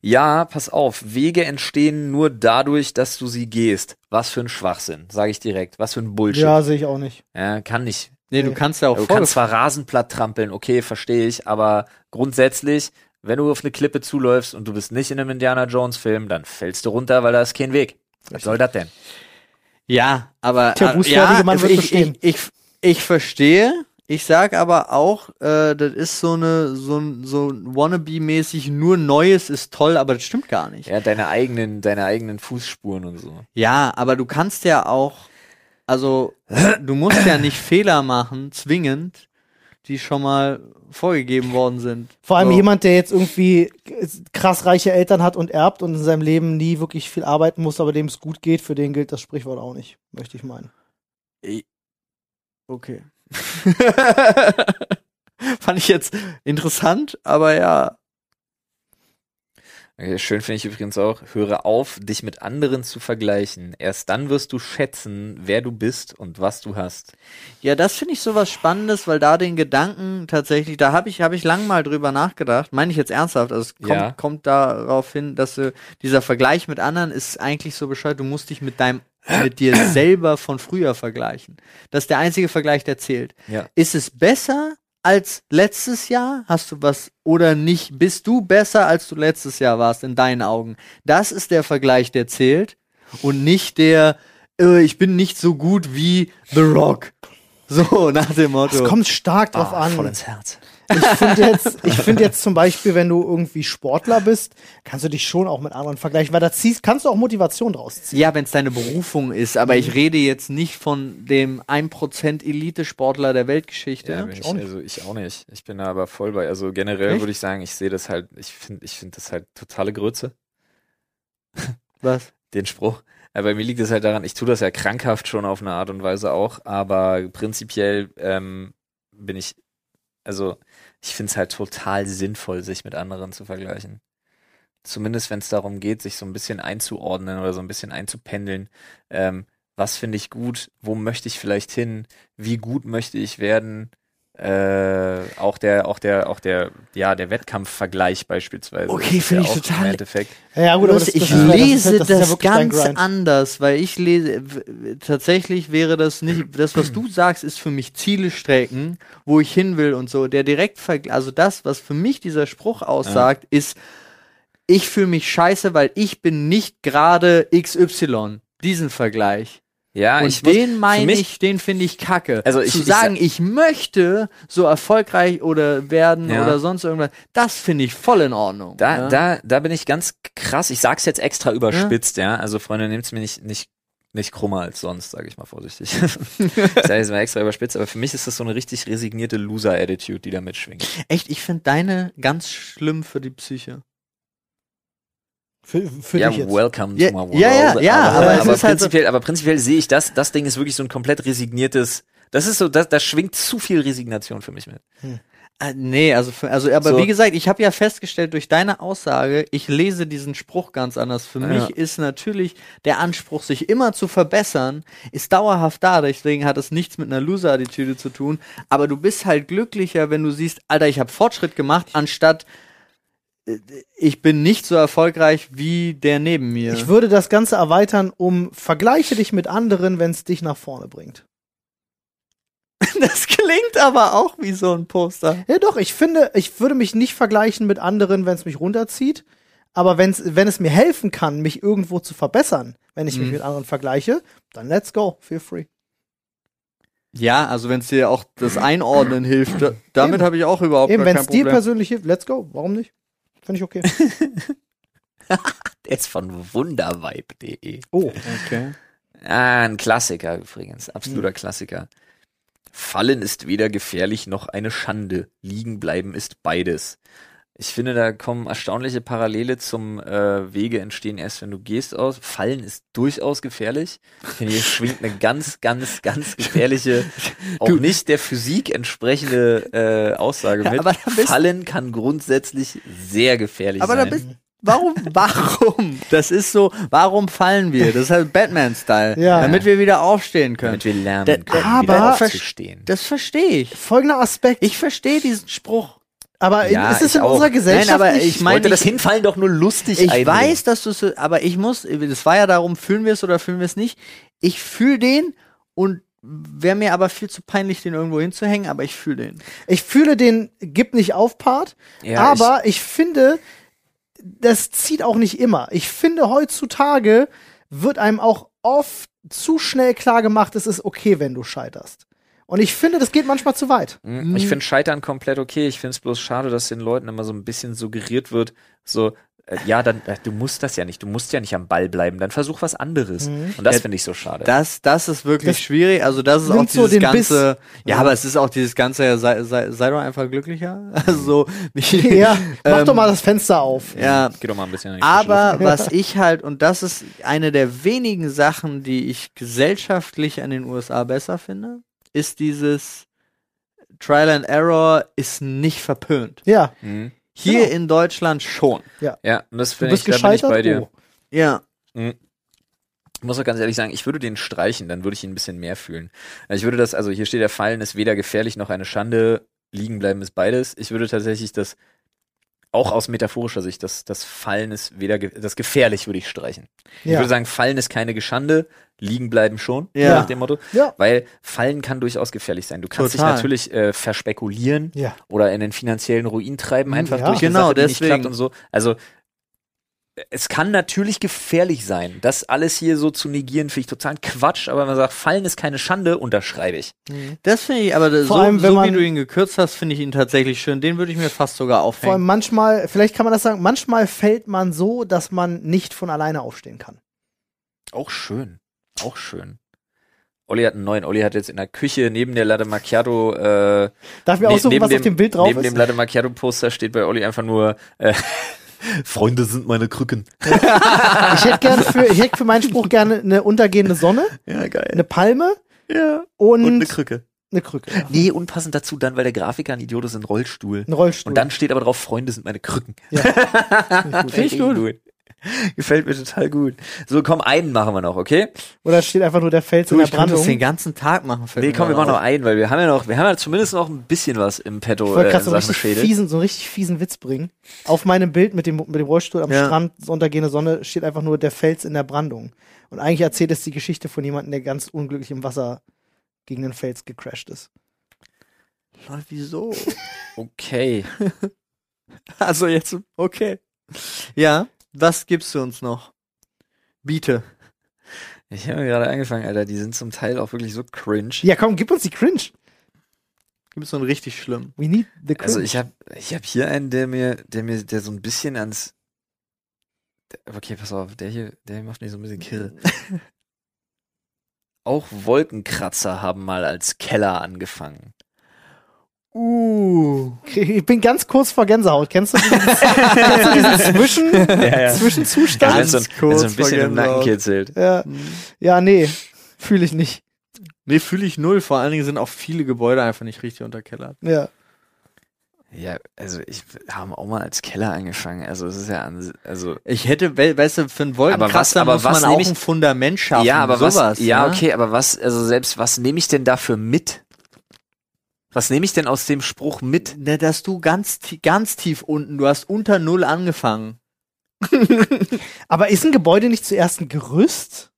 Ja, pass auf. Wege entstehen nur dadurch, dass du sie gehst. Was für ein Schwachsinn, sage ich direkt. Was für ein Bullshit. Ja, sehe ich auch nicht. Ja, kann nicht. Nee, du Nee. kannst ja auch Du kannst zwar Rasenplatt trampeln, okay, verstehe ich, aber grundsätzlich, wenn du auf eine Klippe zuläufst und du bist nicht in einem Indiana Jones Film, dann fällst du runter, weil da ist kein Weg. Was soll das denn? Ja, aber Tja, äh, ja, Mann wird ich, bestehen. ich, ich, ich verstehe, Ich sag aber auch, äh, das ist so eine, so, ein- so ein Wannabe-mäßig, nur Neues ist toll, aber das stimmt gar nicht. Ja, deine eigenen, deine eigenen Fußspuren und so. Ja, aber du kannst ja auch, also du musst ja nicht Fehler machen, zwingend, die schon mal vorgegeben worden sind. Vor allem So. jemand, der jetzt irgendwie krass reiche Eltern hat und erbt und in seinem Leben nie wirklich viel arbeiten muss, aber dem es gut geht, für den gilt das Sprichwort auch nicht, möchte ich meinen. Okay. Fand ich jetzt interessant, aber ja. Okay, schön finde ich übrigens auch, höre auf, dich mit anderen zu vergleichen. Erst dann wirst du schätzen, wer du bist und was du hast. Ja, das finde ich sowas Spannendes, weil da den Gedanken tatsächlich, da habe ich, habe ich lang mal drüber nachgedacht, meine ich jetzt ernsthaft, also es kommt, Ja. kommt darauf hin, dass du, dieser Vergleich mit anderen ist eigentlich so bescheuert, du musst dich mit deinem, mit dir selber von früher vergleichen. Das ist der einzige Vergleich, der zählt. Ja. Ist es besser als letztes Jahr? Hast du was oder nicht? Bist du besser als du letztes Jahr warst in deinen Augen? Das ist der Vergleich, der zählt und nicht der äh, ich bin nicht so gut wie The Rock. So nach dem Motto. Es kommt stark drauf Ah, voll an. ins Herz. Ich finde jetzt, ich finde jetzt zum Beispiel, wenn du irgendwie Sportler bist, kannst du dich schon auch mit anderen vergleichen, weil da ziehst, kannst du auch Motivation draus ziehen. ja, wenn es deine Berufung ist, aber ich rede jetzt nicht von dem 1% Elite-Sportler der Weltgeschichte. Ja, ich, auch nicht. also ich auch nicht. Ich bin da aber voll bei. Also generell würde ich sagen, ich sehe das halt, ich finde, ich finde das halt totale Grütze, Was? den Spruch. Bei mir liegt es halt daran, ich tue das ja krankhaft schon auf eine Art und Weise auch, aber prinzipiell ähm, bin ich, also ich finde es halt total sinnvoll, sich mit anderen zu vergleichen. Zumindest wenn es darum geht, sich so ein bisschen einzuordnen oder so ein bisschen einzupendeln. Ähm, was finde ich gut? Wo möchte ich vielleicht hin? Wie gut möchte ich werden? Äh, auch der, auch der, auch der, ja, der Wettkampfvergleich beispielsweise. Okay, finde ja ich total- Im Endeffekt. Ja, gut, aber das, ich das ist- lese das, das, ja ganz anders, weil ich lese, tatsächlich wäre das nicht, das, was du sagst, ist für mich Ziele strecken, wo ich hin will und so. Der direkt, also das, was für mich dieser Spruch aussagt, ist, ich fühle mich scheiße, weil ich bin nicht gerade XY. Diesen Vergleich. Ja, und ich den meine ich, den finde ich kacke. Also ich- Zu ich sagen, sa- ich möchte so erfolgreich oder werden Ja. oder sonst irgendwas, das finde ich voll in Ordnung. Da, ja? da, da bin ich ganz krass. Ich sag's jetzt extra überspitzt, ja. Also Freunde, nehmt's mir nicht, nicht, nicht krummer als sonst, sage ich mal vorsichtig. ich sage jetzt mal extra überspitzt, aber für mich ist das so eine richtig resignierte Loser-Attitude, die da mitschwingt. Echt, ich finde deine ganz schlimm für die Psyche. Für, für ja, welcome Ja, to my world. ja, ja, ja, aber, aber aber, ist halt so- prinzipiell, aber prinzipiell sehe ich das, das Ding ist wirklich so ein komplett resigniertes, das ist so, das, da schwingt zu viel Resignation für mich mit. Äh, nee, also, also aber So. wie gesagt, ich habe ja festgestellt durch deine Aussage, ich lese diesen Spruch ganz anders. Für Ja. mich ist natürlich der Anspruch, sich immer zu verbessern, ist dauerhaft da. Deswegen hat es nichts mit einer Loser-Attitüde zu tun. Aber du bist halt glücklicher, wenn du siehst, Alter, ich habe Fortschritt gemacht, anstatt ich bin nicht so erfolgreich wie der neben mir. Ich würde das Ganze erweitern um vergleiche dich mit anderen, wenn es dich nach vorne bringt. das klingt aber auch wie so ein Poster. Ja, doch, ich finde, ich würde mich nicht vergleichen mit anderen, wenn es mich runterzieht. Aber wenn's, wenn es mir helfen kann, mich irgendwo zu verbessern, wenn ich mich Mhm. mit anderen vergleiche, dann let's go, feel free. Ja, also wenn es dir auch das Einordnen hilft, da, damit habe ich auch überhaupt Eben, gar wenn kein es dir Problem. persönlich hilft, let's go. Warum nicht? Finde ich okay. Der ist von wundervibe.de. Oh, Okay. Ah, ein Klassiker übrigens, absoluter Klassiker. Fallen ist weder gefährlich noch eine Schande. Liegen bleiben ist beides. Ich finde, da kommen erstaunliche Parallele zum äh, Wege entstehen erst, wenn du gehst aus. Fallen ist durchaus gefährlich. Ich finde, hier schwingt eine ganz, ganz, ganz gefährliche, auch Du- nicht der Physik entsprechende äh, Aussage Ja, mit. aber da bist- Fallen kann grundsätzlich sehr gefährlich Aber da sein. bist Warum? Warum? Das ist so, warum fallen wir? Das ist halt Batman-Style. Ja. Damit wir wieder aufstehen können. damit wir lernen Da- können, aber- wieder aufzustehen. Das verstehe ich. folgender Aspekt. Ich verstehe diesen Spruch. Aber Ja, ist es ich in auch. unserer Gesellschaft Nein, aber nicht, ich Ich meine, wollte das ich- Hinfallen doch nur lustig Ich einbringen. weiß, dass du es, aber ich muss, das war ja darum, fühlen wir es oder fühlen wir es nicht. Ich fühle den und wäre mir aber viel zu peinlich, den irgendwo hinzuhängen, aber ich fühle den. ich fühle den Gib nicht auf Part, Ja, aber ich, finde, das zieht auch nicht immer. Ich finde, heutzutage wird einem auch oft zu schnell klar gemacht, es ist okay, wenn du scheiterst. Und ich finde, das geht manchmal zu weit. Mhm. Ich finde Scheitern komplett okay. Ich finde es bloß schade, dass den Leuten immer so ein bisschen suggeriert wird, so, äh, ja, dann, äh, du musst das ja nicht, du musst ja nicht am Ball bleiben, dann versuch was anderes. Mhm. Und das Ja, finde ich so schade. Das, das ist wirklich Das schwierig. Also das ist auch nimmt so dieses den Biss. ganze. Ja, Ja. aber es ist auch dieses ganze. Sei, sei, sei doch einfach glücklicher. Also so. wie- Ja, mach ähm, doch mal das Fenster auf. Ja, Geh doch mal ein bisschen Aber was ich halt, und das ist eine der wenigen Sachen, die ich gesellschaftlich an den USA besser finde, ist dieses Trial and Error ist nicht verpönt. Ja. Mhm. Hier Genau. in Deutschland schon. Ja, und das finde ich, da bin ich bei dir. Oh. Ja. Ich muss auch ganz ehrlich sagen, ich würde den streichen, dann würde ich ihn ein bisschen mehr fühlen. Also Ich würde das, also hier steht ja, Fallen ist weder gefährlich noch eine Schande, liegen bleiben ist beides. Ich würde tatsächlich das, auch aus metaphorischer Sicht, das, das Fallen ist weder, ge das gefährlich würde ich streichen. Ich Ja. würde sagen, Fallen ist keine Geschande, liegen bleiben schon, Ja. nach dem Motto. Ja. Weil Fallen kann durchaus gefährlich sein. Du kannst Total. dich natürlich äh, verspekulieren Ja. oder in den finanziellen Ruin treiben, einfach durch Genau, Sache, die nicht deswegen. klappt und so. Also es kann natürlich gefährlich sein. Das alles hier so zu negieren, finde ich total Quatsch, aber wenn man sagt, Fallen ist keine Schande, unterschreibe ich. Das finde ich, aber Vor so, allem, wenn so wie man- du ihn gekürzt hast, finde ich ihn tatsächlich schön. Den würde ich mir fast sogar Vor allem aufhängen. manchmal, vielleicht kann man das sagen, manchmal fällt man so, dass man nicht von alleine aufstehen kann. Auch schön. Auch schön. Olli hat einen neuen. Olli hat jetzt in der Küche neben der Latte Macchiato, äh, Darf ich mir ne- aussuchen, was auf dem Bild drauf neben ist? dem Latte Macchiato Poster steht bei Olli einfach nur, äh, Freunde sind meine Krücken. Ich hätte gerne für, ich hätte für meinen Spruch gerne eine untergehende Sonne, Ja, geil. eine Palme ja. und, Und eine Krücke. eine Krücke. Ja. Nee, unpassend dazu dann, weil der Grafiker ein Idiot ist, ein Rollstuhl. Ein Rollstuhl. Und dann steht aber drauf, Freunde sind meine Krücken. Ja. Finde ich gut. Gefällt mir total gut. So, komm, einen machen wir noch, okay? Oder steht einfach nur der Fels Du, in der ich könnte das den Brandung. ganzen Tag machen. Nee, komm, wir machen noch einen, weil wir haben ja noch, wir haben ja zumindest noch ein bisschen was im Petto Ich wollte äh, gerade so in einen richtig Schädel. fiesen, so einen richtig fiesen Witz bringen. Auf meinem Bild mit dem, mit dem Rollstuhl am Ja. Strand, so untergehende Sonne, steht einfach nur der Fels in der Brandung. Und eigentlich erzählt es die Geschichte von jemandem, der ganz unglücklich im Wasser gegen den Fels gecrashed ist. Lol, wieso? Okay. Also jetzt, okay. Ja, was gibst du uns noch? Biete. Ich habe gerade angefangen, Alter, die sind zum Teil auch wirklich so cringe. Ja, komm, gib uns die Cringe. Gibst du einen richtig schlimm? We need the cringe. Also ich habe ich hab hier einen, der mir, der mir, der so ein bisschen ans. Okay, pass auf, der hier, der hier macht mich so ein bisschen kirre. Auch Wolkenkratzer haben mal als Keller angefangen. Uh. ich bin ganz kurz vor Gänsehaut. Kennst du diesen, kennst du diesen Zwischen, ja. Zwischenzustand? wenn so, ein- wenn so ein kurz bisschen im vor Nacken Gänsehaut. kitzelt. Ja, ja nee, fühle ich nicht. Nee, fühle ich null. Vor allen Dingen sind auch viele Gebäude einfach nicht richtig unterkellert. Ja. Ja, also ich haben auch mal als Keller angefangen. Also es ist ja an, also Ich hätte, we weißt du, für einen Aber was- Wolkenkratzer aber muss was man auch ich- ein Fundament schaffen. ja, aber sowas, was? Ja, ne? okay, aber was? Also selbst was nehme ich denn dafür mit? Was nehme ich denn aus dem Spruch mit? Ne, dass du ganz, ganz tief unten, du hast unter Null angefangen. Aber ist ein Gebäude nicht zuerst ein Gerüst?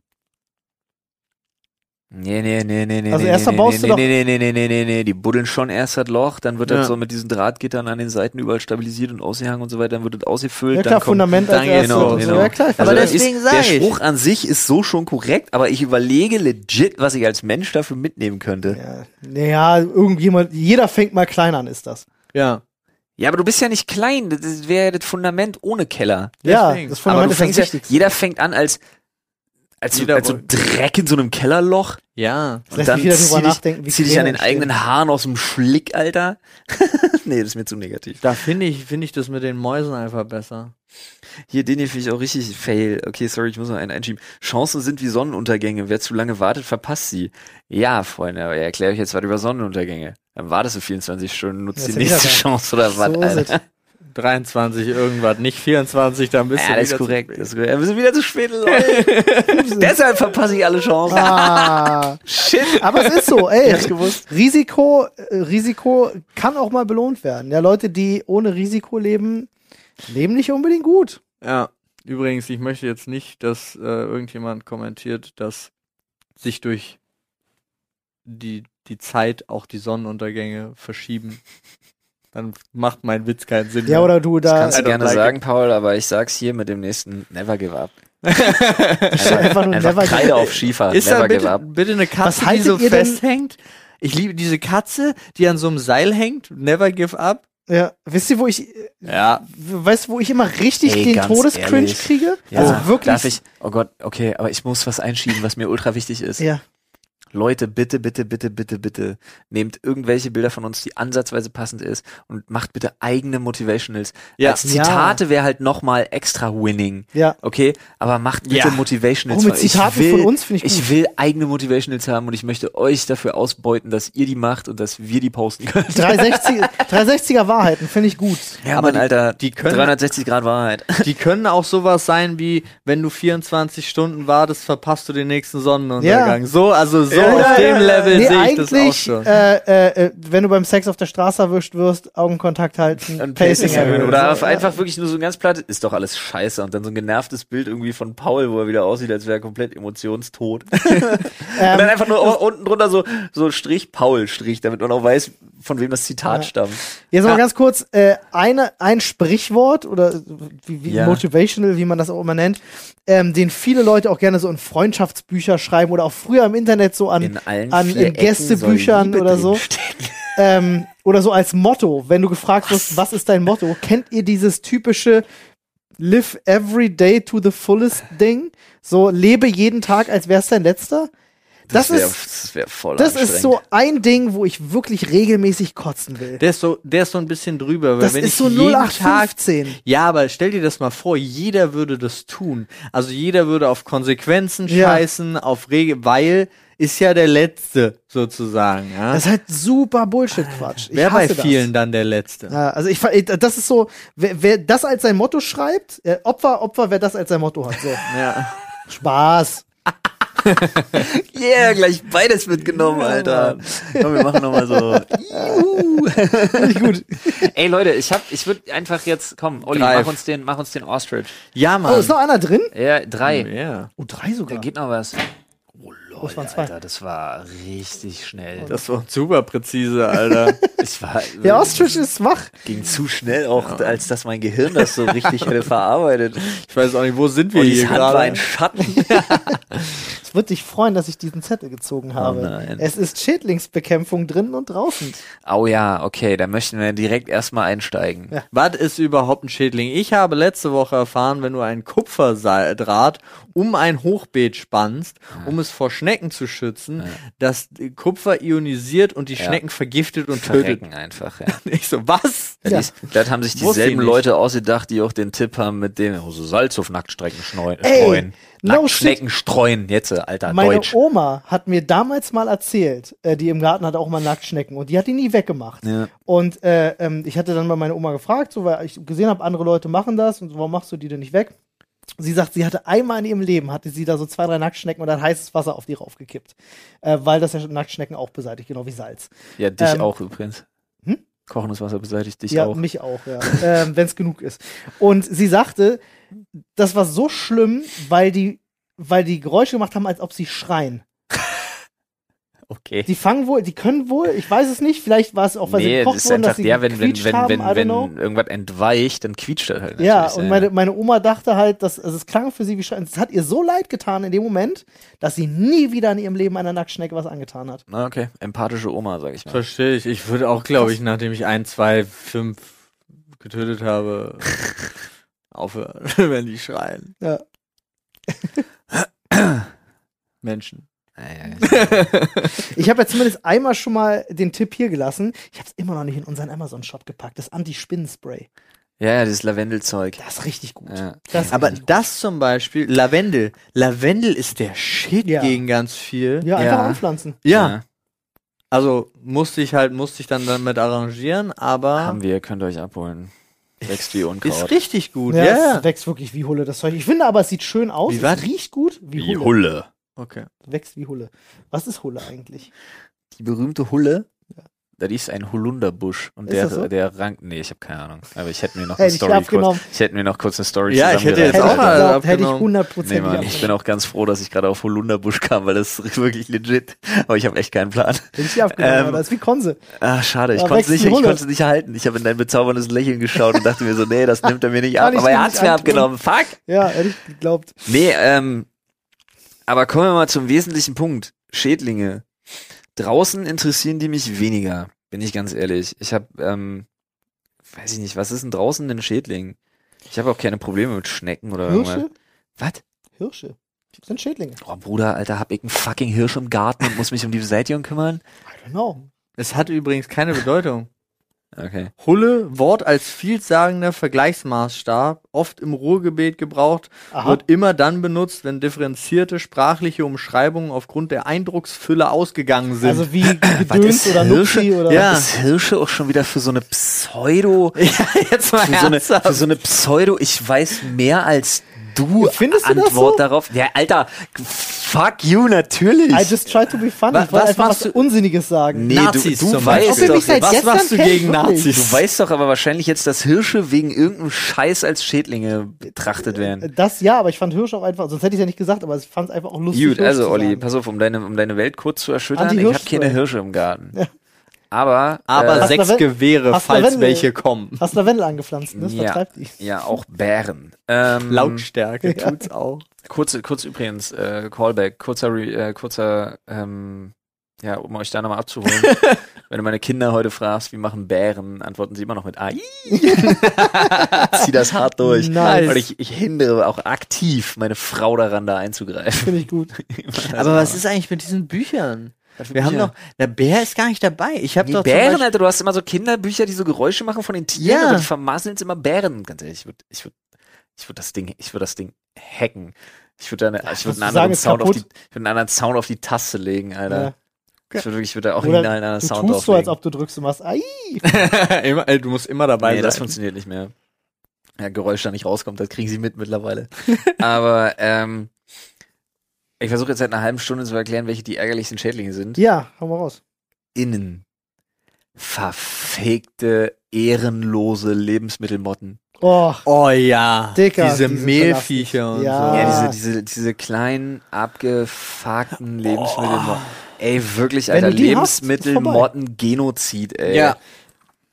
Nee, nee, nee, nee, nee. Also nee, erst nee, verbaust nee, du nee, doch- nee, nee, nee, nee, nee, nee, die buddeln schon erst das Loch, dann wird Ja. das so mit diesen Drahtgittern an den Seiten überall stabilisiert und ausgehangen und so weiter, dann wird das ausgefüllt. Ja dann klar, kommt, Fundament als dann erstes. genau, so. genau. Ja klar, Aber also das deswegen ist, der ich. Spruch an sich ist so schon korrekt, aber ich überlege legit, was ich als Mensch dafür mitnehmen könnte. ja, naja, irgendjemand, jeder fängt mal klein an, ist das. Ja. Ja, aber du bist ja nicht klein, das wäre ja das Fundament ohne Keller. Ja, Deswegen. das aber Fundament du ist das fängst ja, jeder fängt an als als, so, Jeder als so Dreck in so einem Kellerloch Ja. Das lässt mich wieder drüber zieh dich, nachdenken, wie zieh dich an den eigenen Haaren aus dem Schlick, Alter. nee, das ist mir zu negativ. Da finde ich, finde ich das mit den Mäusen einfach besser. Hier, den hier finde ich auch richtig fail. Okay, sorry, ich muss noch einen einschieben. Chancen sind wie Sonnenuntergänge. Wer zu lange wartet, verpasst sie. Ja, Freunde, aber ich erkläre euch jetzt was über Sonnenuntergänge. Dann wartest du 24 Stunden, nutzt Ja, die nächste. Chance oder was, So ist Alter. Es. 23 irgendwas, nicht 24, dann bist Ja, du das ist wieder zu korrekt. spät. Das ist korrekt. Ja, wir sind wieder zu spät, Leute. Deshalb verpasse ich alle Chancen. Ah, Shit. aber es ist so, ey. Ich hab's gewusst. Risiko, äh, Risiko kann auch mal belohnt werden. Ja, Leute, die ohne Risiko leben, leben nicht unbedingt gut. Ja, übrigens, ich möchte jetzt nicht, dass äh, irgendjemand kommentiert, dass sich durch die, die Zeit auch die Sonnenuntergänge verschieben. Dann macht mein Witz keinen Sinn. Ja, mehr. oder du Das da kannst du gerne like sagen, Paul, aber ich sag's hier mit dem nächsten Never Give Up. einfach nur Einfach never Kreide auf Schiefer. Ist Never da give bitte, up. bitte eine Was Katze, die so festhängt? Ich liebe diese Katze, die an so einem Seil hängt. Never give up. Ja, wisst ihr, wo ich, Ja. weißt du, wo ich immer richtig Ey, den Todescringe kriege? Ja, also wirklich. Darf ich? Oh Gott, okay, aber ich muss was einschieben, was mir ultra wichtig ist. Ja. Leute, bitte, bitte, bitte, bitte, bitte, nehmt irgendwelche Bilder von uns, die ansatzweise passend ist und macht bitte eigene Motivationals. Ja. Als Zitate wäre halt nochmal extra winning. Ja. Okay, aber macht bitte Ja. Motivationals. Auch mit ich Zitaten will, von uns finde ich Ich gut. will eigene Motivationals haben und ich möchte euch dafür ausbeuten, dass ihr die macht und dass wir die posten können. 360, 360er Wahrheiten finde ich gut. Ja, aber Mann, die- Alter, die können- 360 Grad Wahrheit. Die können auch sowas sein wie, wenn du 24 Stunden wartest, verpasst du den nächsten Sonnenuntergang. Ja. So, also so Ja, auf dem Level nee, sehe ich das auch schon. äh, äh, äh, wenn du beim Sex auf der Straße erwischt wirst, Augenkontakt halten, Und Pacing erhöhen. Oder auf einfach wirklich nur so ein ganz platt, ist doch alles scheiße. Und dann so ein genervtes Bild irgendwie von Paul, wo er wieder aussieht, als wäre er komplett emotionstot. und Ähm, dann einfach nur unten drunter so, so Strich Paul Strich, damit man auch weiß, von wem das Zitat Ja. stammt. Jetzt mal ganz kurz, äh, eine, ein Sprichwort oder wie, wie Ja. motivational, wie man das auch immer nennt, ähm, den viele Leute auch gerne so in Freundschaftsbücher schreiben oder auch früher im Internet so an, In an in Gästebüchern oder so. ähm, oder so als Motto, wenn du gefragt wirst, was ist dein Motto, kennt ihr dieses typische Live every day to the fullest Ding? So lebe jeden Tag, als wär's dein letzter? Das, wär, ist das wär voll das ist so ein Ding, wo ich wirklich regelmäßig kotzen will. Der ist so, der ist so ein bisschen drüber, weil Das wenn ist ich so jeden Tag 0815. Ja, aber stell dir das mal vor, jeder würde das tun. Also jeder würde auf Konsequenzen Ja. scheißen, auf Regel, weil ist ja der Letzte sozusagen. Ja? Das ist halt super Bullshit-Quatsch. Wäre bei hasse das. vielen dann der Letzte. Ja, also ich, das ist so, wer, wer das als sein Motto schreibt, äh, Opfer, Opfer, wer das als sein Motto hat. So, Ja. Spaß. Yeah, gleich beides mitgenommen, Alter. Komm, wir machen nochmal so. Juhu. gut. Ey Leute, ich hab, ich würde einfach jetzt, komm, Olli, Greif. mach uns den, mach uns den Ostrich. Ja, Oh, Mann. ist noch einer drin? Ja, drei. ja. Oh, drei Da sogar. geht noch was. Oh lol, es waren zwei. Alter, das war richtig schnell. Das war super präzise, Alter. Das war, Der Ostrich ist schwach. ging zu schnell auch, als dass mein Gehirn das so richtig hätte verarbeitet. Ich weiß auch nicht, wo sind wir Ollis hier Hand war gerade? ein Schatten. Es wird dich freuen, dass ich diesen Zettel gezogen habe. nein. Es ist Schädlingsbekämpfung drinnen und draußen. Oh ja, okay, da möchten wir direkt erstmal einsteigen. Ja. Was ist überhaupt ein Schädling? Ich habe letzte Woche erfahren, wenn du ein Kupferdraht um ein Hochbeet spannst, um es vor Schnecken zu schützen, dass Kupfer ionisiert und die Ja. Schnecken vergiftet und tötet. Verrecken einfach, ja. Ich so, was? Ja. Ja. dies- Das haben sich dieselben. Leute ausgedacht, die auch den Tipp haben mit dem oh, so Salz auf Nacktstrecken schneu- Ey, streuen. no Nacktschnecken streuen, jetzt, alter, Meine Deutsch. Oma hat mir damals mal erzählt, äh, die im Garten hatte auch mal Nacktschnecken und die hat die nie weggemacht. Ja. Und äh, ähm, ich hatte dann mal meine Oma gefragt, so, weil ich gesehen habe, andere Leute machen das und so, warum machst du die denn nicht weg? Sie sagt, sie hatte einmal in ihrem Leben, hatte sie da so zwei, drei Nacktschnecken und dann heißes Wasser auf die raufgekippt. Äh, weil das ja Nacktschnecken auch beseitigt, genau wie Salz. Ja, dich Ähm, auch übrigens. hm? Kochendes Wasser beseitigt dich ja, auch. mich auch, ja. ähm, Wenn es genug ist. Und sie sagte, das war so schlimm, weil die, weil die Geräusche gemacht haben, als ob sie schreien. Okay. Die fangen wohl, die können wohl, ich weiß es nicht, vielleicht war es auch, weil sie Nee, gekocht das ist wurden, dass einfach sie der, wenn, wenn, wenn, haben, wenn, wenn know. irgendwas entweicht, dann quietscht das halt Ja, und meine, meine Oma dachte halt, dass, also es klang für sie wie Schreien. Es hat ihr so leid getan in dem Moment, dass sie nie wieder in ihrem Leben einer Nacktschnecke was angetan hat. Na, okay. Empathische Oma, sag ich mal. Verstehe ich. Ich würde auch, glaube ich, nachdem ich ein, zwei, fünf getötet habe, aufhören, wenn die schreien. Ja. Menschen. Ich habe ja zumindest einmal schon mal den Tipp hier gelassen. Ich habe es immer noch nicht in unseren Amazon-Shop gepackt. Das Anti-Spinnenspray. ja, ja, dieses Lavendelzeug. Das ist richtig gut. Ja. Das ist Aber richtig das zum Beispiel, Lavendel. Lavendel ist der Shit Ja. gegen ganz viel. gut. Ja, einfach Ja. anpflanzen. Ja. Also musste ich halt, musste ich dann damit arrangieren, aber Haben wir, könnt ihr euch abholen. Wächst wie ist Unkraut. richtig gut. Ja, Ja, es wächst wirklich wie Hulle, das Zeug. Ich finde aber, es sieht schön aus. Wie es was? riecht gut. Wie, Wie Hulle. Hulle. Okay. Wächst wie Hulle. Was ist Hulle eigentlich? Die berühmte Hulle. Da ist ein Holunderbusch und Ist der, das so? der rankt, nee, ich habe keine Ahnung, aber ich hätte mir noch eine Story abgenommen. kurz, ich hätte mir noch kurz eine Story Ja, ich hätte jetzt auch mal geglaubt, hätte ich abgenommen. 100 Nee, Mann, ich bin auch ganz froh, dass ich gerade auf Holunderbusch kam, weil das ist wirklich legit, aber ich habe echt keinen Plan. Hätte ich abgenommen, Ähm, aber das ist wie Konse. Ah, schade, ich konnte wächst nicht, ich konnte es nicht halten. Ich habe in dein bezauberndes Lächeln geschaut und dachte mir so, nee, das nimmt er mir nicht ab, aber er hat's mir abgenommen. Fuck. Ja, hätte ich geglaubt. Nee, ähm, aber kommen wir mal zum wesentlichen Punkt. Schädlinge. Draußen interessieren die mich weniger, bin ich ganz ehrlich. Ich habe, ähm, weiß ich nicht, was ist denn draußen ein Schädling? Ich habe auch keine Probleme mit Schnecken oder Hirsche? irgendwas. Was? Hirsche. Das sind Schädlinge. Oh Bruder, Alter, hab ich einen fucking Hirsch im Garten und muss mich um die Beseitigung kümmern? I don't know. Es hat übrigens keine Bedeutung. Okay. Hulle, Wort als vielsagender Vergleichsmaßstab, oft im Ruhrgebiet gebraucht, Aha. wird immer dann benutzt, wenn differenzierte sprachliche Umschreibungen aufgrund der Eindrucksfülle ausgegangen sind. Also wie Gedöns oder Nuxi oder Ja. Was ist Hirsche auch schon wieder für so eine Pseudo, ja, jetzt mal für so, eine, für so eine Pseudo, ich weiß mehr als du Findest du Antwort so? darauf. Ja, Alter, fuck you, natürlich. I just try to be funny. Wa- Ich wollte was einfach machst was du- Unsinniges sagen. nee, Nazis du, du zum weißt ihr doch, Was machst du gegen? Nazis? du weißt doch aber wahrscheinlich jetzt, dass Hirsche wegen irgendeinem Scheiß als Schädlinge betrachtet werden. Das ja, aber ich fand Hirsch auch einfach, sonst hätte ich ja nicht gesagt, aber ich fand es einfach auch lustig. Gut, also Olli, pass auf, um deine, um deine Welt kurz zu erschüttern, ich habe keine. Hirsche im Garten. Ja. Aber, Aber äh, sechs Gewehre, falls Lavendel- welche kommen. Hast Lavendel angepflanzt, ne? Das Ja. vertreibt die. ja, auch Bären. Ähm, Lautstärke Ja. tut's auch. Kurz, kurz übrigens, äh, Callback, kurzer, äh, kurzer, ähm, ja, um euch da nochmal abzuholen. Wenn du meine Kinder heute fragst, wie machen Bären, antworten sie immer noch mit AI. Zieh das hart durch. Nice. Und ich, ich hindere auch aktiv meine Frau daran, da einzugreifen. Finde ich gut. Aber was ist eigentlich mit diesen Büchern? Wir haben doch, der Bär ist gar nicht dabei. Ich habe doch Bären, Alter, du hast immer so Kinderbücher, die so Geräusche machen von den Tieren, Ja. aber die vermasseln immer Bären. Ganz ehrlich, ich würde ich würd, ich würd das Ding, ich würde das Ding hacken. Ich würde eine, ich würde du einen anderen Sound auf die, ich würde einen anderen Sound auf die Taste legen, Alter. Ja. Ich würde wirklich, ich würde auch Oder einen anderen du Sound tust so, als auflegen. ob du drückst und machst, ai. immer, ey, du musst immer dabei nee, sein. das funktioniert nicht mehr. Ja, Geräusch da nicht rauskommt, das kriegen sie mit mittlerweile. Aber ähm, ich versuche jetzt seit einer halben Stunde zu erklären, welche die ärgerlichsten Schädlinge sind. Ja, hau mal raus. Innen verfegte, ehrenlose Lebensmittelmotten. Oh, oh ja, Dicker, diese die sind Mehlviecher und Ja. so. Ja, diese, diese, diese kleinen, abgefuckten Lebensmittelmotten. Ey, wirklich, Alter, Lebensmittelmotten-Genozid, ey. Ja.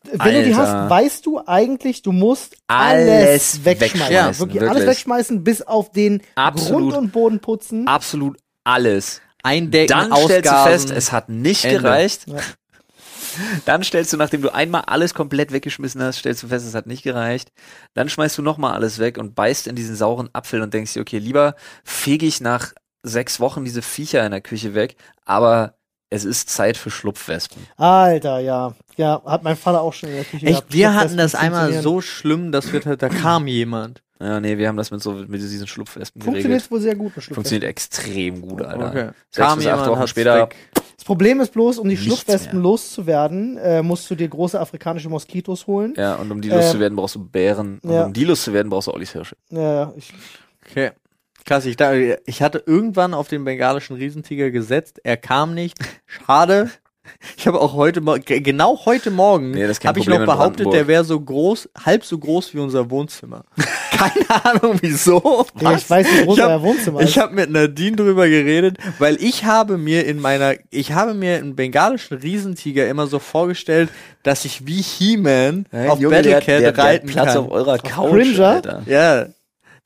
Wenn du die Alter. hast, weißt du eigentlich, du musst alles, Alles wegschmeißen. wegschmeißen, Ja, wirklich, alles wirklich. wegschmeißen, bis auf den Absolut. Grund und Boden putzen. Absolut alles. Eindecken, Dann ausgasen. stellst du fest, es hat nicht Ende. gereicht. Ja. Dann stellst du, nachdem du einmal alles komplett weggeschmissen hast, stellst du fest, es hat nicht gereicht. Dann schmeißt du nochmal alles weg und beißt in diesen sauren Apfel und denkst dir, okay, lieber fege ich nach sechs Wochen diese Viecher in der Küche weg, aber es ist Zeit für Schlupfwespen. Alter, ja. Ja, hat mein Vater auch schon in der Küche Echt, gehabt. wir Schlupfwespen hatten das einmal so schlimm, dass wir, da kam jemand. Ja, nee, wir haben das mit so mit diesen Schlupfwespen Funktioniert geregelt. wohl sehr gut mit Schlupfwespen. Funktioniert extrem gut, Alter. Okay. Sechs Kam bis acht Wochen später. weg. Das Problem ist bloß, um die Nichts Schlupfwespen mehr. loszuwerden, äh, musst du dir große afrikanische Moskitos holen. Ja, und um die loszuwerden, brauchst du Bären. Und ja. um die loszuwerden, brauchst du Ollis Hirsche. Ja, ich, Okay. Krass, ich, da, ich hatte irgendwann auf den bengalischen Riesentiger gesetzt. Er kam nicht. Schade. Ich habe auch heute, genau heute Morgen, Nee, habe ich noch behauptet, der wäre so groß, halb so groß wie unser Wohnzimmer. Keine Ahnung wieso. Digga, ich weiß, wie groß Ich hab- euer Wohnzimmer Ich ist. habe mit Nadine drüber geredet, weil ich habe mir in meiner, ich habe mir einen bengalischen Riesentiger immer so vorgestellt, dass ich wie He-Man auf Battlecat reiten Platz kann. auf eurer Couch, Cringer? Alter. Ja,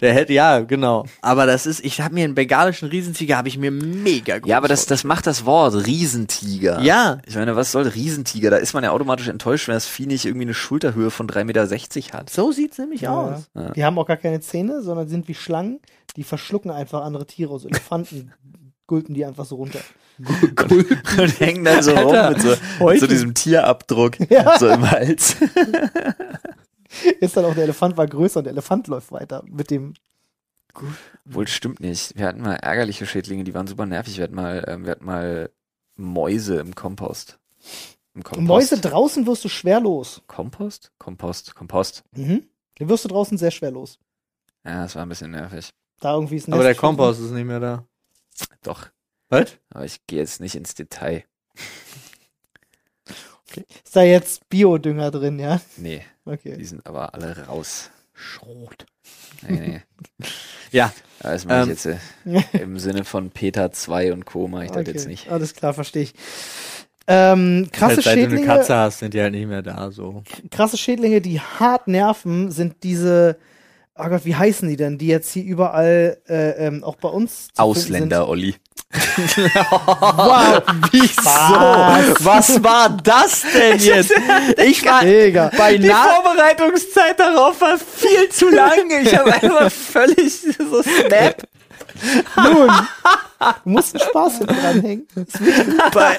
der hätte, ja, genau. Aber das ist, ich habe mir einen bengalischen Riesentiger, habe ich mir mega gut Ja, aber das, das macht das Wort Riesentiger. Ja. Ich meine, was soll Riesentiger? Da ist man ja automatisch enttäuscht, wenn das Vieh nicht irgendwie eine Schulterhöhe von 3,60 Meter hat. So sieht's nämlich Ja. aus. Ja. Die haben auch gar keine Zähne, sondern sind wie Schlangen, die verschlucken einfach andere Tiere. So Elefanten gulpen die einfach so runter. Und hängen dann so Alter, rum mit so, mit so diesem Tierabdruck Ja. so im Hals. Ist dann auch der Elefant war größer und der Elefant läuft weiter mit dem. Wohl stimmt nicht. Wir hatten mal ärgerliche Schädlinge, die waren super nervig. Wir hatten mal, ähm, wir hatten mal Mäuse im Kompost. Im Kompost. Mäuse draußen wirst du schwer los. Kompost? Kompost, Kompost. Mhm. Den wirst du draußen sehr schwer los. Ja, das war ein bisschen nervig. Da irgendwie ist ein Aber der Kompost ist nicht mehr da. Doch. Was? Aber ich gehe jetzt nicht ins Detail. Ist da jetzt Biodünger drin, ja? Nee, Okay. die sind aber alle raus. Schrot. Nee, nee. Ja, Das mache ich Ähm. jetzt äh, im Sinne von Peter 2 und Co. mache ich das okay. jetzt nicht. Alles klar, verstehe ich. Ähm, krasse halt, seit du eine Schädlinge, Katze hast, sind die halt nicht mehr da, so. krasse Schädlinge, die hart nerven, sind diese, oh Gott, wie heißen die denn, die jetzt hier überall, äh, ähm, auch bei uns Ausländer, Olli. Wow. Wieso? Was? Was war das denn jetzt? Ich war Digga. bei Die Vorbereitungszeit darauf war viel zu lang. Ich habe einfach völlig so Snap. Nun, du musst einen Spaß dranhängen. bei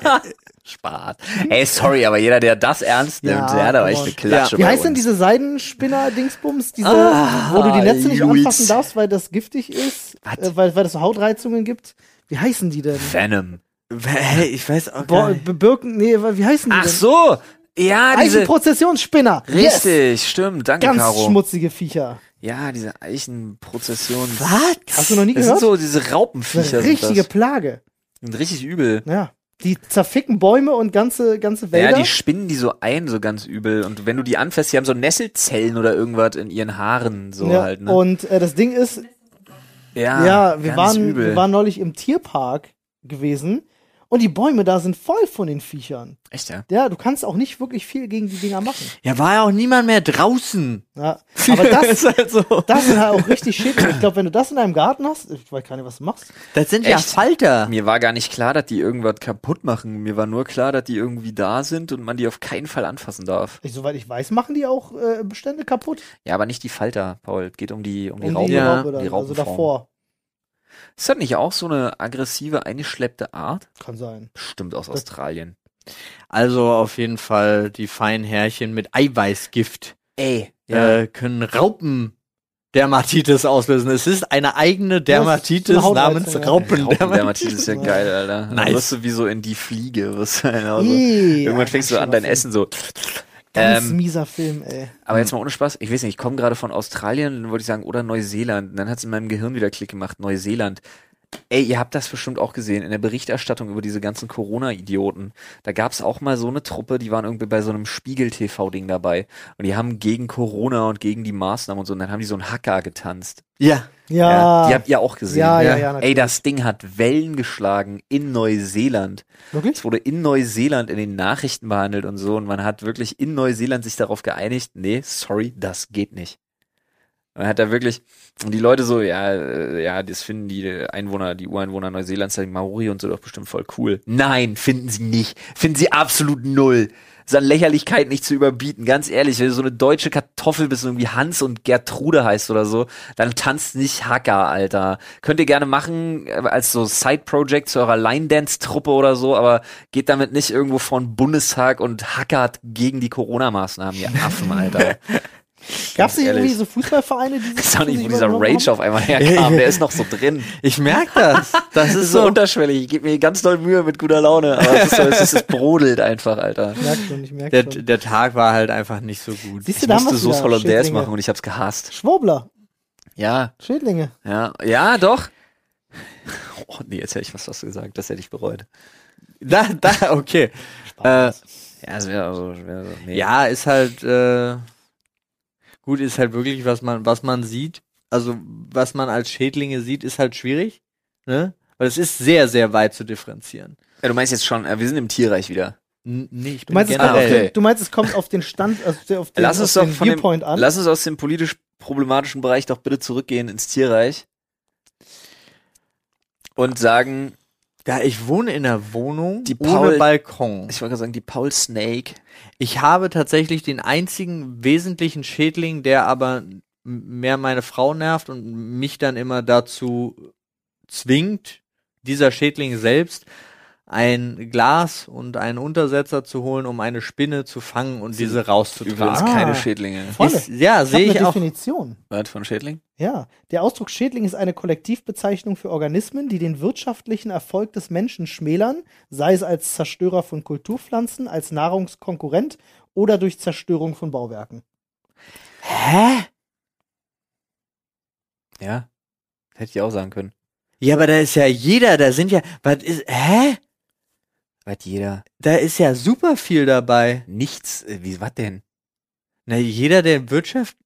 Spaß. Ey, sorry, aber jeder, der das ernst nimmt, Ja, der hat aber echt eine Klatsche Wie bei heißt denn diese Seidenspinner-Dingsbums, diese, Ah, wo du die Netze nicht Luis. anfassen darfst, weil das giftig ist, äh, weil, weil das so Hautreizungen gibt? Wie heißen die denn? Venom. Hä, ich weiß auch Bo gar nicht. Birken, nee, wie heißen die Ach denn? so. Ja, diese. Eichenprozessionsspinner. Yes. Richtig, stimmt. Danke, Ganz Caro. schmutzige Viecher. Ja, diese Eichenprozession. Was? Hast du noch nie Das sind gehört? so diese Das Raupenviecher. ist eine sind richtige das. Plage. Sind richtig übel. Ja. Die zerficken Bäume und ganze, ganze Ja, Wälder. die spinnen die so ein, so ganz übel. Und wenn du die anfasst, die haben so Nesselzellen oder irgendwas in ihren Haaren, so ja, halt, ne? Und äh, das Ding ist, ja, ja, wir waren, wir waren neulich im Tierpark gewesen und die Bäume da sind voll von den Viechern. Echt, ja? Ja, du kannst auch nicht wirklich viel gegen die Dinger machen. Ja, war ja auch niemand mehr draußen. Ja, aber das, ist halt so. das sind halt auch richtig schädlich. Ich glaube, wenn du das in deinem Garten hast, ich weiß gar nicht, was du machst. Das sind ja? Falter. Mir war gar nicht klar, dass die irgendwas kaputt machen. Mir war nur klar, dass die irgendwie da sind und man die auf keinen Fall anfassen darf. Ich, soweit ich weiß, machen die auch äh, Bestände kaputt. Ja, aber nicht die Falter, Paul. Es geht um die, um die Um Raupen. die Ja, Raupe dann, die also Raupenform. davor. Ist das nicht auch so eine aggressive, eingeschleppte Art? Kann sein. Bestimmt aus Australien. Also auf jeden Fall die feinen Härchen mit Eiweißgift Ey, äh, können Raupendermatitis auslösen. Es ist eine eigene Dermatitis eine namens ja. Raupendermatitis. Raupendermatitis ist ja geil, Alter. Dann Nice. wirst du wie so in die Fliege. Wirst du halt auch so. Ih, Irgendwann ja, fängst du an, dein. Essen so. Ganz Ähm, mieser Film, ey. aber jetzt mal ohne Spaß. Ich weiß nicht, ich komme gerade von Australien, dann wollte ich sagen, oder Neuseeland. Und dann hat es in meinem Gehirn wieder Klick gemacht, Neuseeland. Ey, ihr habt das bestimmt auch gesehen in der Berichterstattung über diese ganzen Corona-Idioten. Da gab es auch mal so eine Truppe, die waren irgendwie bei so einem Spiegel-TV-Ding dabei. Und die haben gegen Corona und gegen die Maßnahmen und so, und dann haben die so einen Hacker getanzt. Ja. Ja. Die habt ihr auch gesehen. ja, ja, Ja. ja, Ey, das Ding hat Wellen geschlagen in Neuseeland. Wirklich? Es wurde in Neuseeland in den Nachrichten behandelt und so. Und man hat wirklich in Neuseeland sich darauf geeinigt, nee, sorry, das geht nicht. Man hat da wirklich, und die Leute so, ja, äh, ja, das finden die Einwohner, die Ureinwohner Neuseelands, die Maori und so doch bestimmt voll cool. Nein, finden sie nicht. Finden sie absolut null. Ist Lächerlichkeit nicht zu überbieten. Ganz ehrlich, wenn du so eine deutsche Kartoffel bist, irgendwie Hans und Gertrude heißt oder so, dann tanzt nicht Hacker, Alter. Könnt ihr gerne machen, äh, als so Side-Project zu eurer Line-Dance-Truppe oder so, aber geht damit nicht irgendwo vor Bundestag und hackert gegen die Corona-Maßnahmen, ihr Affen, Alter. Gab es nicht ehrlich. irgendwie so Fußballvereine, die Ich weiß auch nicht, wo dieser Rage auf einmal herkam, der ist noch so drin. Ich merk das. Das Das ist ist so unterschwellig, ich gebe mir ganz doll Mühe mit guter Laune, aber es, ist so, es, ist, es brodelt einfach, Alter. haben? Merk schon, ich merk Der, schon. der Tag war halt einfach nicht so gut. Siehst du, Ich musste wieder, Hollandaise machen und ich hab's gehasst. Schwurbler, Ja, Schädlinge. ja, ja, doch. Oh, nee, jetzt hätte ich was, was gesagt, das hätte ich bereut. Da, da, okay. Äh, Ja, es wäre also, wär so, nee. ja, ist halt äh, gut, ist halt wirklich, was man, was man sieht. Also was man als Schädlinge sieht, ist halt schwierig, ne? Weil es ist sehr, sehr weit zu differenzieren. Ja, du meinst jetzt schon, äh, wir sind im Tierreich wieder. N nee, ich Du bin meinst, es auf okay. den, du meinst, es kommt auf den Stand, also auf den, Lass auf uns doch den von dem, Viewpoint an. lass uns aus dem politisch problematischen Bereich doch bitte zurückgehen ins Tierreich. Und sagen, Ja, ich wohne in einer Wohnung Die ohne Paul- Balkon. ich wollte gerade sagen, die Paul Snake. Ich habe tatsächlich den einzigen wesentlichen Schädling, der aber mehr meine Frau nervt und mich dann immer dazu zwingt, dieser Schädling selbst ein Glas und einen Untersetzer zu holen, um eine Spinne zu fangen und diese Übrigens rauszutragen. Ah. keine Schädlinge. Voll. Ist, ja, Ich sehe eine ich auch. Definition. Was von Schädling? Ja, der Ausdruck Schädling ist eine Kollektivbezeichnung für Organismen, die den wirtschaftlichen Erfolg des Menschen schmälern, sei es als Zerstörer von Kulturpflanzen, als Nahrungskonkurrent oder durch Zerstörung von Bauwerken. Hä? Ja. Hätte ich auch sagen können. Ja, aber da ist ja jeder, da sind ja, was ist, hä? Was jeder. Da ist ja super viel dabei. Nichts. Äh, wie, was denn? Na, jeder, der Wirtschaft,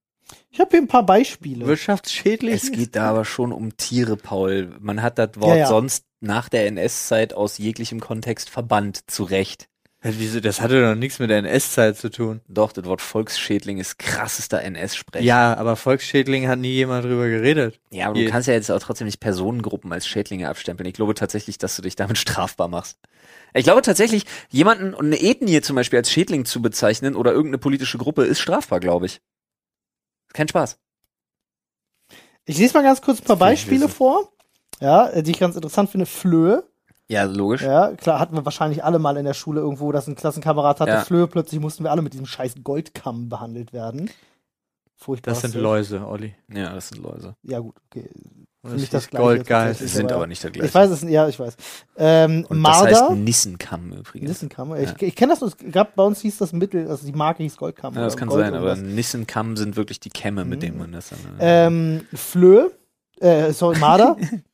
Ich habe hier ein paar Beispiele. wirtschaftsschädlich Es geht da aber schon um Tiere, Paul. Man hat das Wort Ja, ja. sonst nach der NS-Zeit aus jeglichem Kontext verbannt, zu Recht. Wieso, das hatte doch nichts mit der NS-Zeit zu tun. Doch, das Wort Volksschädling ist krassester NS-Sprech. Ja, aber Volksschädling hat nie jemand drüber geredet. Ja, aber Je- du kannst ja jetzt auch trotzdem nicht Personengruppen als Schädlinge abstempeln. Ich glaube tatsächlich, dass du dich damit strafbar machst. Ich glaube tatsächlich, jemanden und eine Ethnie zum Beispiel als Schädling zu bezeichnen oder irgendeine politische Gruppe ist strafbar, glaube ich. Kein Spaß. Ich lese mal ganz kurz ein paar Beispiele vor. Ja, die ich ganz interessant finde. Flöhe. Ja, logisch. Ja, klar, hatten wir wahrscheinlich alle mal in der Schule irgendwo, dass ein Klassenkamerad hatte Ja. Flöhe. Plötzlich mussten wir alle mit diesem scheiß Goldkamm behandelt werden. Furchtbar. Das sind Läuse, Olli. Ja, das sind Läuse. Ja, gut, okay. Das nicht ist das Gleiche Goldgeist. tatsächlich. Sie Ich sind aber- nicht der gleiche. Ich weiß es, ja, ich weiß. Ähm, und Marder. das heißt Nissenkamm übrigens. Nissenkamm. Ich, ich kenne das, es gab bei uns hieß das Mittel, also die Marke hieß Goldkamm. Ja, das kann Gold sein, aber. Nissenkamm sind wirklich die Kämme, mit Mhm. denen man das dann. äh, Ähm, Flöhe. Äh, sorry, Marder.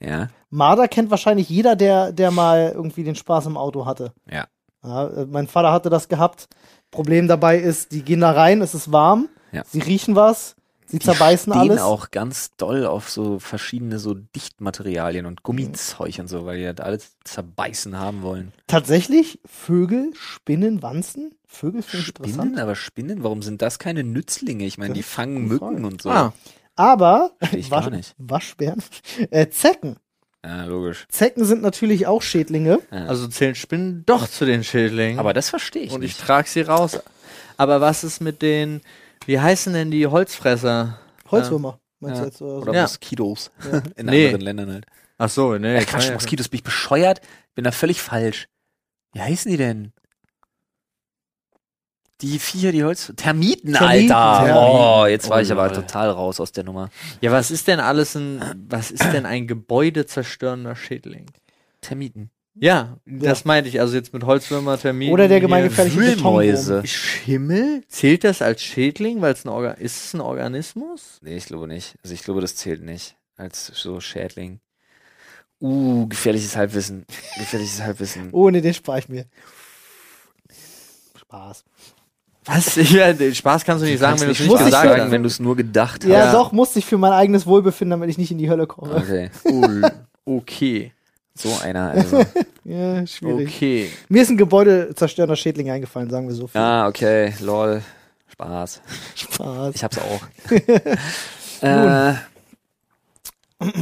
ja. Marder kennt wahrscheinlich jeder, der, der mal irgendwie den Spaß im Auto hatte. Ja. ja äh, mein Vater hatte das gehabt. Problem dabei ist, die gehen da rein, es ist warm, Ja. sie riechen was, sie Die zerbeißen stehen alles. auch ganz doll auf so verschiedene so Dichtmaterialien und Gummizeug und so, weil die das alles zerbeißen haben wollen. Tatsächlich, Vögel, Spinnen, Wanzen. Vögel finde ich Spinnen, interessant. aber Spinnen, warum sind das keine Nützlinge? Ich meine, die fangen Mücken und so. Ah, Aber, ich gar nicht. Waschbären, äh, Zecken. Ja, logisch. Zecken sind natürlich auch Schädlinge. Ja. also zählen Spinnen doch zu den Schädlingen. aber das verstehe ich Und ich nicht. trage sie raus. Aber was ist mit den, wie heißen denn die Holzfresser? Holzwürmer. Meinst Ja. du jetzt, oder so? Oder Ja. Moskitos Ja. in Nee. anderen Ländern halt. Ach so, nee. Äh, Quatsch, ja- Moskitos, bin ich bescheuert? Bin da völlig falsch. Wie heißen die denn? Die Viecher, die Holz... Termiten, Termiten, Alter! ja. Oh, jetzt war Oh, ich aber lol. total raus aus der Nummer. Ja, was ist denn alles ein, was ist denn ein gebäudezerstörender Schädling? Termiten. Ja, das meinte ich. Also jetzt mit Holzwürmer, Termiten. Oder der gemeingefährliche Wühlmäuse. Schimmel? Zählt das als Schädling? Weil es ein Organ ist es ein Organismus? Nee, ich glaube nicht. Also ich glaube, das zählt nicht als so Schädling. Uh, gefährliches Halbwissen. Gefährliches Halbwissen. Oh, nee, den spare ich mir. Spaß. Was? Ja, den Spaß kannst du nicht sagen, wenn du es nicht ich gesagt sagen, hast. wenn du es nur gedacht Ja, hast. doch, musste ich für mein eigenes Wohlbefinden, damit ich nicht in die Hölle komme. Okay. Oh, okay. So einer also. Ja, schwierig. Okay. Mir ist ein gebäudezerstörender Schädling eingefallen, sagen wir so. viel. Ah, okay. Lol. Spaß. Spaß. Ich hab's auch. äh,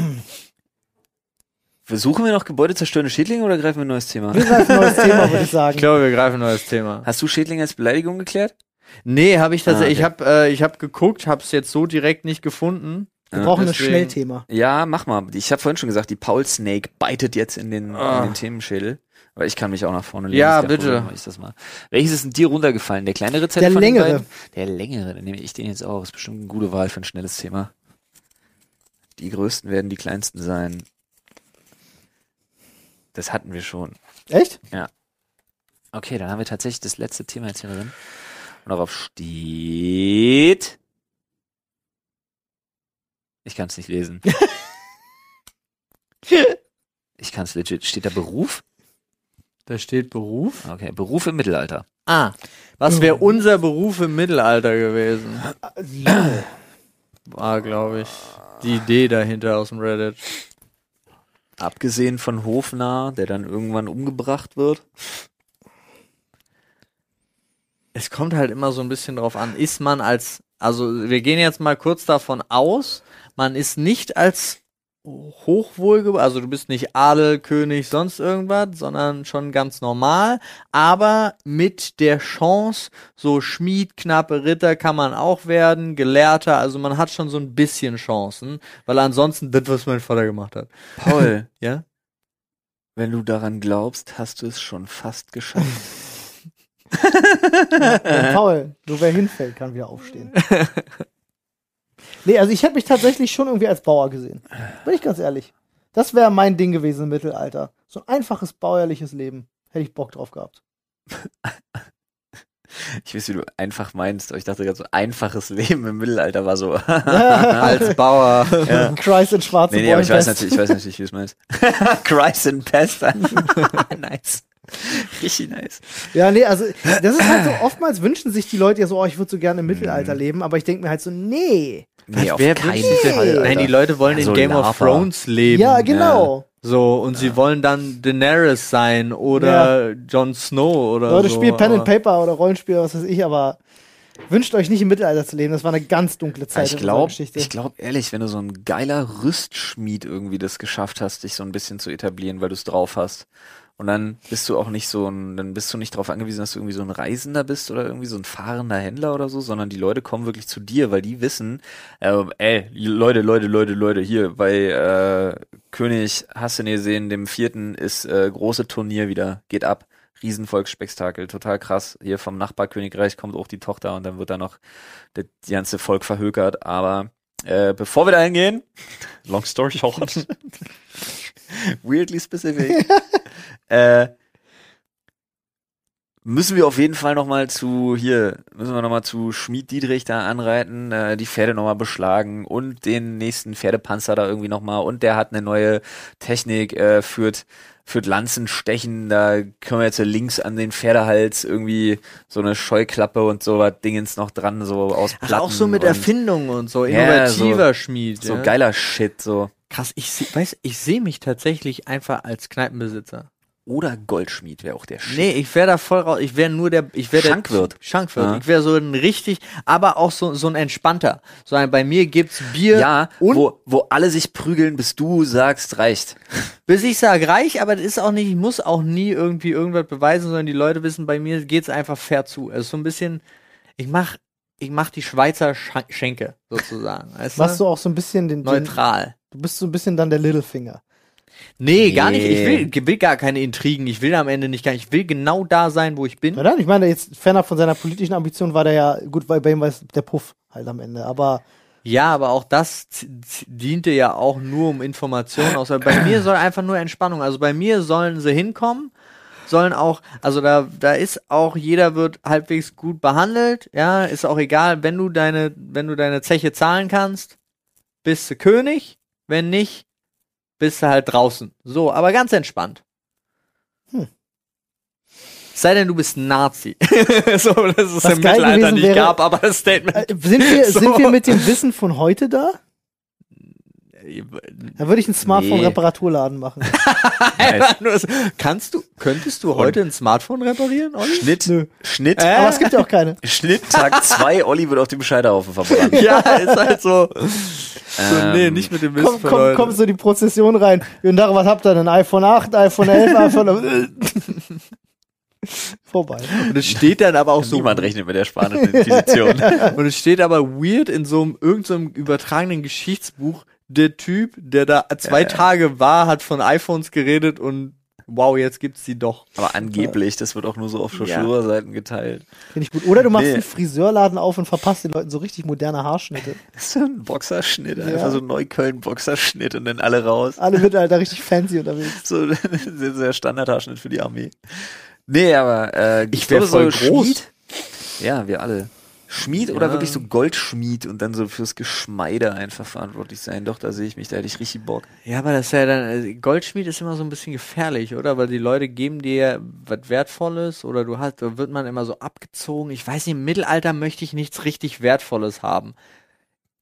Versuchen wir noch gebäudezerstörende Schädlinge oder greifen wir ein neues Thema? Wir greifen ein neues Thema, würde ich Ich sagen. glaube, wir greifen ein neues Thema. Hast du Schädlinge als Beleidigung geklärt? Nee, habe ich tatsächlich. Ah, Ich habe äh, ich hab geguckt, habe es jetzt so direkt nicht gefunden. Wir Ja, brauchen ein deswegen- Schnellthema. Ja, mach mal. Ich habe vorhin schon gesagt, die Paul Snake beitet jetzt in den, Ah. in den Themenschädel. Aber ich kann mich auch nach vorne legen. Ja, bitte. Problem, mach Ich das mal. Welches ist denn dir runtergefallen? Der kleinere Zettel Der von den längere. beiden? Der längere. Dann nehme ich den jetzt auch. Ist bestimmt eine gute Wahl für ein schnelles Thema. Die größten werden die kleinsten sein. Das hatten wir schon. Echt? Okay, dann haben wir tatsächlich das letzte Thema jetzt hier drin. Und darauf steht. Ich kann es nicht lesen. Ich kann es legit. Steht da Beruf? Da steht Beruf. Okay, Beruf im Mittelalter. Ah. Was wäre unser Beruf im Mittelalter gewesen? War, glaube ich, die Idee dahinter aus dem Reddit. Abgesehen von Hofnarr, der dann irgendwann umgebracht wird. Es kommt halt immer so ein bisschen drauf an, ist man als, also wir gehen jetzt mal kurz davon aus, man ist nicht als hochwohlgeboren, also du bist nicht Adel, König, sonst irgendwas, sondern schon ganz normal, aber mit der Chance, so Schmied, knappe Ritter kann man auch werden, Gelehrter, also man hat schon so ein bisschen Chancen, weil ansonsten das, was mein Vater gemacht hat. Paul, Ja? wenn du daran glaubst, hast du es schon fast geschafft. Ja, Paul, nur wer hinfällt, kann wieder aufstehen. nee, also ich hätte mich tatsächlich schon irgendwie als Bauer gesehen. Bin ich ganz ehrlich. Das wäre mein Ding gewesen im Mittelalter. So ein einfaches bäuerliches Leben. Hätte ich Bock drauf gehabt. Ich weiß, wie du einfach meinst, aber ich dachte gerade so einfaches Leben im Mittelalter war so. Als Bauer. ja. Christ in schwarzen Nee, nee, aber ich weiß natürlich, ich weiß natürlich, wie du es meinst. Christ and Pest. nice. Richtig nice. Ja, nee, also das ist halt so, oftmals wünschen sich die Leute ja so, oh, ich würde so gerne im Mittelalter Mhm. leben, aber ich denke mir halt so, nee. Nee, auf Wer keinen Fall. Alter. Nein, die Leute wollen Ja, in so Game of Lava. Thrones leben. Ja, genau. So, und sie wollen dann Daenerys sein oder Jon Snow oder Leute so. spielen Pen and Paper oder Rollenspiel, was weiß ich, aber wünscht euch nicht im Mittelalter zu leben. Das war eine ganz dunkle Zeit ich in glaube, unserer Geschichte. ich glaube ehrlich, wenn du so ein geiler Rüstschmied irgendwie das geschafft hast, dich so ein bisschen zu etablieren, weil du es drauf hast. Und dann bist du auch nicht so ein, dann bist du nicht darauf angewiesen, dass du irgendwie so ein Reisender bist oder irgendwie so ein fahrender Händler oder so, sondern die Leute kommen wirklich zu dir, weil die wissen, äh, ey, Leute, Leute, Leute, Leute, hier bei äh, König Hasseneseen, dem vierten, ist äh, große Turnier wieder, geht ab. Riesenvolksspektakel, total krass. Hier vom Nachbarkönigreich kommt auch die Tochter und dann wird da noch das ganze Volk verhökert. Aber äh, bevor wir da hingehen, long story short, weirdly specific, äh, müssen wir auf jeden Fall nochmal zu, hier, müssen wir nochmal zu Schmied Dietrich da anreiten, äh, die Pferde nochmal beschlagen und den nächsten Pferdepanzer da irgendwie nochmal und der hat eine neue Technik, äh, führt, führt Lanzenstechen, da können wir jetzt links an den Pferdehals irgendwie so eine Scheuklappe und so was Dingens noch dran, so aus Ach, Platten. auch so mit Erfindungen und so, Ja, innovativer so- Schmied. So ja. geiler Shit, so. Krass, ich seh, weiß, ich sehe mich tatsächlich einfach als Kneipenbesitzer. Oder Goldschmied wäre auch der Shit. Nee, ich wäre da voll raus. Ich wäre nur der, ich wäre der Schankwirt. Schankwirt. Ja. Ich wäre so ein richtig, aber auch so, so ein entspannter. So ein, bei mir gibt's Bier Ja, und wo, wo alle sich prügeln, bis du sagst, reicht. bis ich sage reich, aber das ist auch nicht, ich muss auch nie irgendwie irgendwas beweisen, sondern die Leute wissen, bei mir geht's einfach fair zu. Also so ein bisschen, ich mach, ich mach die Schweizer Sch- Schenke sozusagen. Weißt Machst du auch so ein bisschen den, den neutral. du bist so ein bisschen dann der Littlefinger. Nee, gar nicht. Ich Nee. will, will gar keine Intrigen. Ich will am Ende nicht gar Ich will genau da sein, wo ich bin. Ja, dann, ich meine, jetzt fernab von seiner politischen Ambition war der ja, gut, weil bei ihm war es der Puff halt am Ende, aber Ja, aber auch das diente ja auch nur um Informationen aus. Bei mir soll einfach nur Entspannung. Also bei mir sollen sie hinkommen, sollen auch, also da, da ist auch, jeder wird halbwegs gut behandelt, ja, ist auch egal, wenn du deine, wenn du deine Zeche zahlen kannst, bist du König, wenn nicht, bist du halt draußen. So, aber ganz entspannt. Hm. Sei denn, du bist ein Nazi. so, das ist Was im Mittelalter nicht wäre- gab, aber das Statement. äh, sind, wir, So. sind wir mit dem Wissen von heute da? Da würde ich einen Smartphone-Reparaturladen machen. So, Kannst du, könntest du heute ein Smartphone reparieren, Olli? Schnitt, Nö. Schnitt, Äh? Aber es gibt ja auch keine. Schnitt, Tag zwei, Olli wird auf dem Scheiterhaufen verbrannt. Ja, ist halt so. so Ähm, nee, nicht mit dem Wissen Komm, komm, komm so die Prozession rein. Und darum, was habt ihr denn? iPhone 8, iPhone 11, iPhone... Vorbei. Und es steht dann aber auch so. Niemand rechnet mit der spanischen Inquisition. Und es steht aber weird in so einem, irgendeinem so einem übertragenen Geschichtsbuch, der Typ, der da zwei Tage war, hat von iPhones geredet und wow, jetzt gibt's die doch. Aber angeblich, das wird auch nur so auf Broschüre-Seiten geteilt. Finde ich gut. Oder du machst Nee. einen Friseurladen auf und verpasst den Leuten so richtig moderne Haarschnitte. Das ist so ein Boxerschnitt, Ja. einfach so ein Neukölln-Boxerschnitt und dann alle raus. Alle Mittelalter richtig fancy unterwegs. So der Standardhaarschnitt für die Armee. Nee, aber äh, Ich wär glaube, voll groß. Schmied. Ja, wir alle. Schmied oder Ja. wirklich so Goldschmied und dann so fürs Geschmeide einfach verantwortlich sein. Doch, da sehe ich mich, da hätte ich richtig Bock. Ja, aber das ist ja dann, äh, Goldschmied ist immer so ein bisschen gefährlich, oder? Weil die Leute geben dir was Wertvolles oder du hast, da wird man immer so abgezogen. Ich weiß nicht, im Mittelalter möchte ich nichts richtig Wertvolles haben.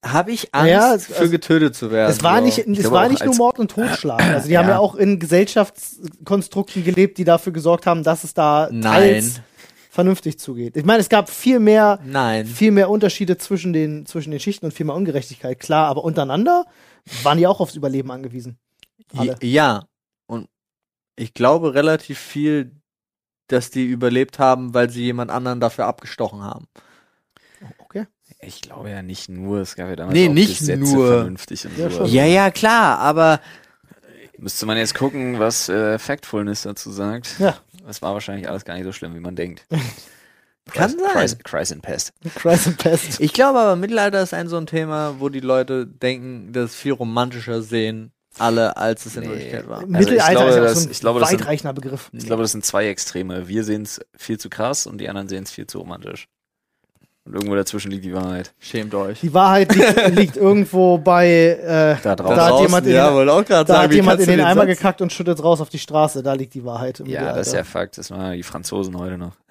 Habe ich Angst, Ja, es- für also- getötet zu werden? Es war so. nicht, es glaube war nicht nur Mord und Totschlag. Also die haben Ja. ja auch in Gesellschaftskonstrukten gelebt, die dafür gesorgt haben, dass es da Nein. teils vernünftig zugeht. Ich meine, es gab viel mehr, Nein. viel mehr Unterschiede zwischen den, zwischen den Schichten und viel mehr Ungerechtigkeit, klar, aber untereinander waren die auch aufs Überleben angewiesen. Alle. Ja. Und ich glaube relativ viel, dass die überlebt haben, weil sie jemand anderen dafür abgestochen haben. Okay. Ich glaube ja nicht nur, es gab ja damals Nee, auch nicht Gesetze nur. vernünftig und Ja, so. Ja, ja, klar, aber Müsste man jetzt gucken, was äh, Factfulness dazu sagt. Ja. Das war wahrscheinlich alles gar nicht so schlimm, wie man denkt. Kann Christ, sein. Christ, and Pest. Christ and Pest. ich glaube aber Mittelalter ist ein so ein Thema, wo die Leute denken, das viel romantischer sehen, alle, als es in Nee. Wirklichkeit war. Mittelalter glaube, ist ja das- so ein ich glaube, das sind- weitreichender Begriff. Ich glaube, das sind zwei Extreme. Wir sehen es viel zu krass und die anderen sehen es viel zu romantisch. Und irgendwo dazwischen liegt die Wahrheit. Schämt euch. Die Wahrheit liegt, liegt irgendwo bei, äh, Da draußen. da hat jemand in den, ja, wollte auch da sagen, hat jemand in du den Eimer Satz- gekackt und schüttet raus auf die Straße. Da liegt die Wahrheit. Ja, Mittelalter. das ist ja Fakt. Das waren die Franzosen heute noch.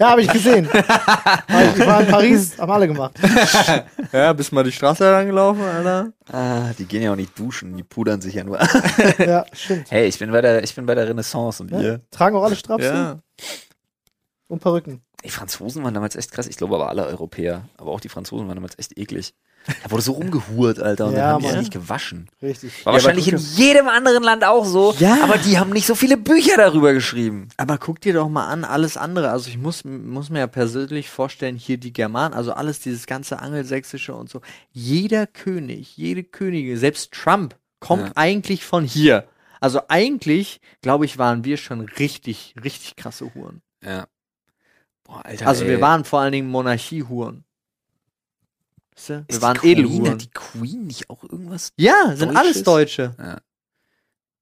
Ja, habe ich gesehen. Ich war in Paris, haben alle gemacht. Ja, bist mal die Straße lang gelaufen, Alter. Ah, die gehen ja auch nicht duschen, die pudern sich ja nur. Ja, stimmt. hey, ich bin bei der, ich bin bei der Renaissance und Ja. ihr? Tragen auch alle Strapsen Ja. Und Perücken. Die Franzosen waren damals echt krass. Ich glaube aber alle Europäer. Aber auch die Franzosen waren damals echt eklig. Da wurde so rumgehurt, Alter. Und Ja, dann haben die Mann. sich nicht gewaschen. Richtig. War Ja, wahrscheinlich in jedem anderen Land auch so. Ja. Aber die haben nicht so viele Bücher darüber geschrieben. Aber guck dir doch mal an, alles andere. Also ich muss, muss mir ja persönlich vorstellen, hier die Germanen, also alles dieses ganze Angelsächsische und so. Jeder König, jede Könige, selbst Trump kommt Ja. eigentlich von hier. Also eigentlich, glaube ich, waren wir schon richtig, richtig krasse Huren. Ja. Boah, Alter. Also ey. wir waren vor allen Dingen Monarchiehuren. Weißt du? Wir Ist waren die Queen, Edelhuren. Hat die Queen nicht auch irgendwas? Ja, sind alles Deutsches? Deutsche.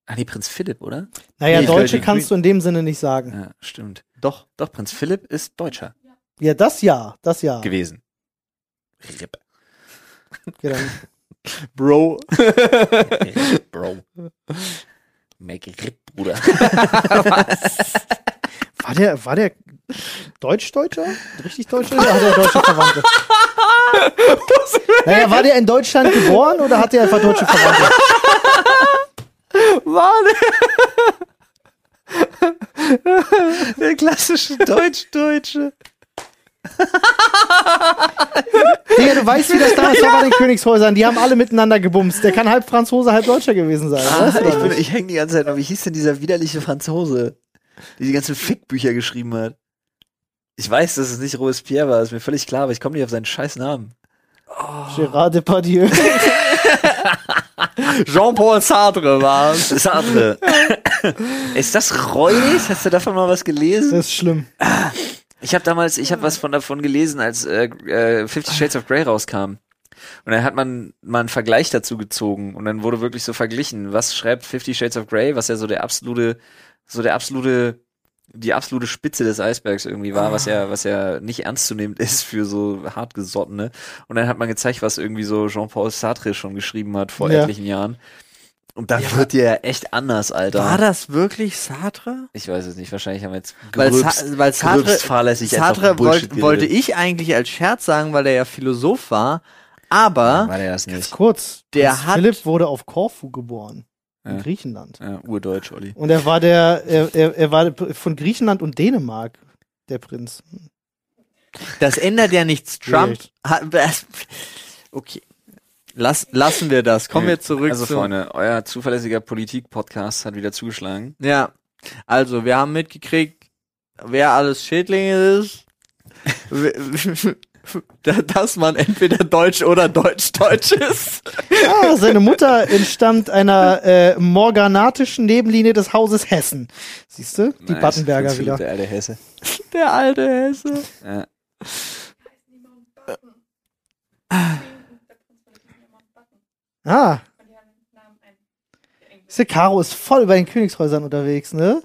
Ah, nee, Prinz Philipp, oder? Naja, Nee, Deutsche kannst du in dem Sinne nicht sagen. Ja, stimmt. Doch. Doch, Prinz Philipp ist Deutscher Ja, das ja, das ja. gewesen. Rip. Okay, dann, Bro. Rip, Bro. Make Rip, Bruder. war der, war der Deutsch-Deutscher? Richtig Deutscher oder hat er deutsche Verwandte? naja, war der in Deutschland geboren oder hat er einfach deutsche Verwandte? Der klassische Deutsch-Deutsche. Digga, du weißt, wie das damals war bei den Königshäusern. Die haben alle miteinander gebumst. Der kann halb Franzose, halb Deutscher gewesen sein. Ah, ich bin, ich hänge die ganze Zeit noch. Wie hieß denn dieser widerliche Franzose, der die ganzen Fickbücher geschrieben hat? Ich weiß, dass es nicht Robespierre war, ist mir völlig klar, aber ich komme nicht auf seinen scheiß Namen. Gérard Depardieu. Jean-Paul Sartre war's. Das andere. ist das Reus? Hast du davon mal was gelesen? Das ist schlimm. Ich habe damals, ich habe was von davon gelesen, als äh, äh, Fifty Shades of Grey rauskam. Und dann hat man mal einen Vergleich dazu gezogen und dann wurde wirklich so verglichen, was schreibt Fifty Shades of Grey, was ja so der absolute, so der absolute, die absolute Spitze des Eisbergs irgendwie war, was ja, was ja nicht ernst zu nehmen ist für so hartgesottene. Und dann hat man gezeigt, was irgendwie so Jean-Paul Sartre schon geschrieben hat vor Ja. etlichen Jahren. Und da wird dir ja echt anders, Alter. War das wirklich Sartre? Ich weiß es nicht, wahrscheinlich haben wir jetzt Weil, gröbst, Sa weil Sartre, fahrlässig Sartre wollt, wollte ich eigentlich als Scherz sagen, weil er ja Philosoph war, aber War der das nicht? Kurz. Der Prinz hat- Philipp wurde auf Korfu geboren. In Ja. Griechenland. Ja, urdeutsch, Olli. Und er war der, er, er, er war von Griechenland und Dänemark, der Prinz. das ändert ja nichts. Trump hat, okay. Lass, lassen wir das. Kommen wir zurück Also, zu, Freunde, euer zuverlässiger Politik-Podcast hat wieder zugeschlagen. Ja, also wir haben mitgekriegt, wer alles Schädlinge ist, dass man entweder Deutsch oder Deutsch-Deutsch ist. Ah, seine Mutter entstammt einer äh, morganatischen Nebenlinie des Hauses Hessen. Siehst du? Die Nice. Battenberger wieder. Der alte Hesse. Der alte Hesse. Ja. Ah. Siehst du, Caro ist voll bei den Königshäusern unterwegs, ne?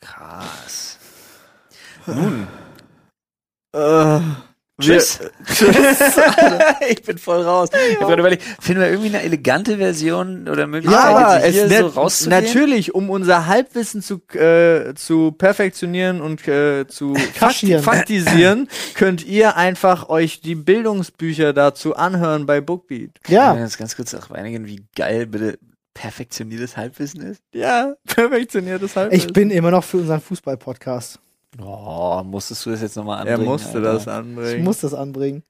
Krass. Nun, Äh, tschüss. ich bin voll raus. Ich habe gerade überlegt, finden wir irgendwie eine elegante Version oder Möglichkeit, Aber jetzt es hier so rauszunehmen? natürlich, um unser Halbwissen zu, äh, zu perfektionieren und äh, zu Kaschieren. fakti faktisieren, könnt ihr einfach euch die Bildungsbücher dazu anhören bei Bookbeat. Ja. Ja. Jetzt ganz kurz auch einigen, wie geil bitte perfektioniertes Halbwissen ist. Ja, perfektioniertes Halbwissen. Ich bin immer noch für unseren Fußball-Podcast. Oh, musstest du das jetzt nochmal Er anbringen? musste Alter? das Ich anbringen. muss das anbringen.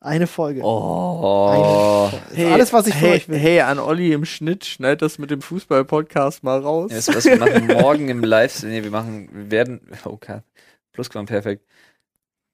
Eine Folge. Oh. Das ist alles, was ich für hey, euch will. Hey, an Olli im Schnitt, schneid das mit dem Fußball-Podcast mal raus. Weißt du was, wir machen morgen im Livestream, nee, wir machen, wir werden, oh Gott, Plusquamperfekt.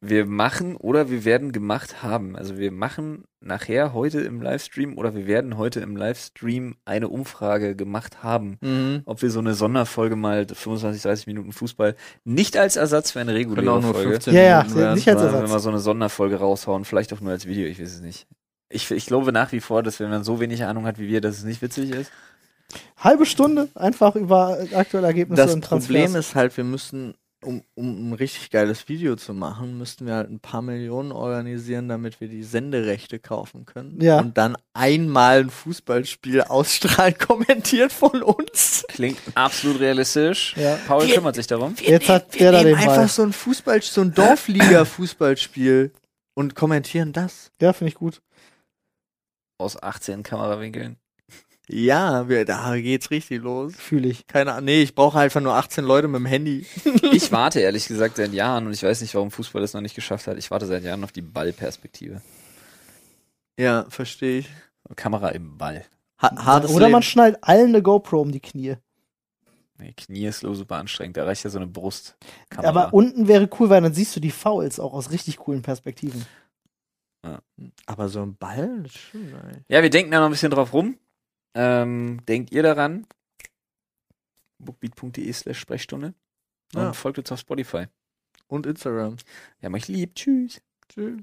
Wir machen oder wir werden gemacht haben. Also wir machen nachher heute im Livestream oder wir werden heute im Livestream eine Umfrage gemacht haben, Mhm. ob wir so eine Sonderfolge mal 25, 30 Minuten Fußball nicht als Ersatz für eine reguläre nur Folge, 15 Ja, ja, Minuten nicht als sondern Ersatz. wenn wir so eine Sonderfolge raushauen, vielleicht auch nur als Video, ich weiß es nicht. Ich, ich glaube nach wie vor, dass wenn man so wenig Ahnung hat wie wir, dass es nicht witzig ist. Halbe Stunde einfach über aktuelle Ergebnisse Das und Transfers. Problem ist halt, wir müssen um, um ein richtig geiles Video zu machen, müssten wir halt ein paar Millionen organisieren, damit wir die Senderechte kaufen können. Ja. Und dann einmal ein Fußballspiel ausstrahlen, kommentiert von uns. Klingt absolut realistisch. Ja. Paul Wir- kümmert sich darum. Jetzt hat wir der da den einfach Ball. so ein Fußball, so ein Dorfliga-Fußballspiel und kommentieren das. Ja, finde ich gut. Aus 18 Kamerawinkeln. Ja, wir, da geht's richtig los. Fühle ich. Keine Ahnung. Nee, ich brauche einfach nur 18 Leute mit dem Handy. Ich warte ehrlich gesagt seit Jahren und ich weiß nicht, warum Fußball das noch nicht geschafft hat. Ich warte seit Jahren auf die Ballperspektive. Ja, verstehe ich. Kamera im Ball. Ha hartes Oder man Leben. schnallt allen eine GoPro um die Knie. Nee, Knie ist super anstrengend. Da reicht ja so eine Brust. Aber unten wäre cool, weil dann siehst du die Fouls auch aus richtig coolen Perspektiven. Aber so ein Ball, das ist schon nice. Ja, wir denken da noch ein bisschen drauf rum. Ähm, denkt ihr daran? bookbeat.de slash Sprechstunde. Und Ja. folgt uns auf Spotify. Und Instagram. Wir haben euch lieb. Tschüss. Tschüss.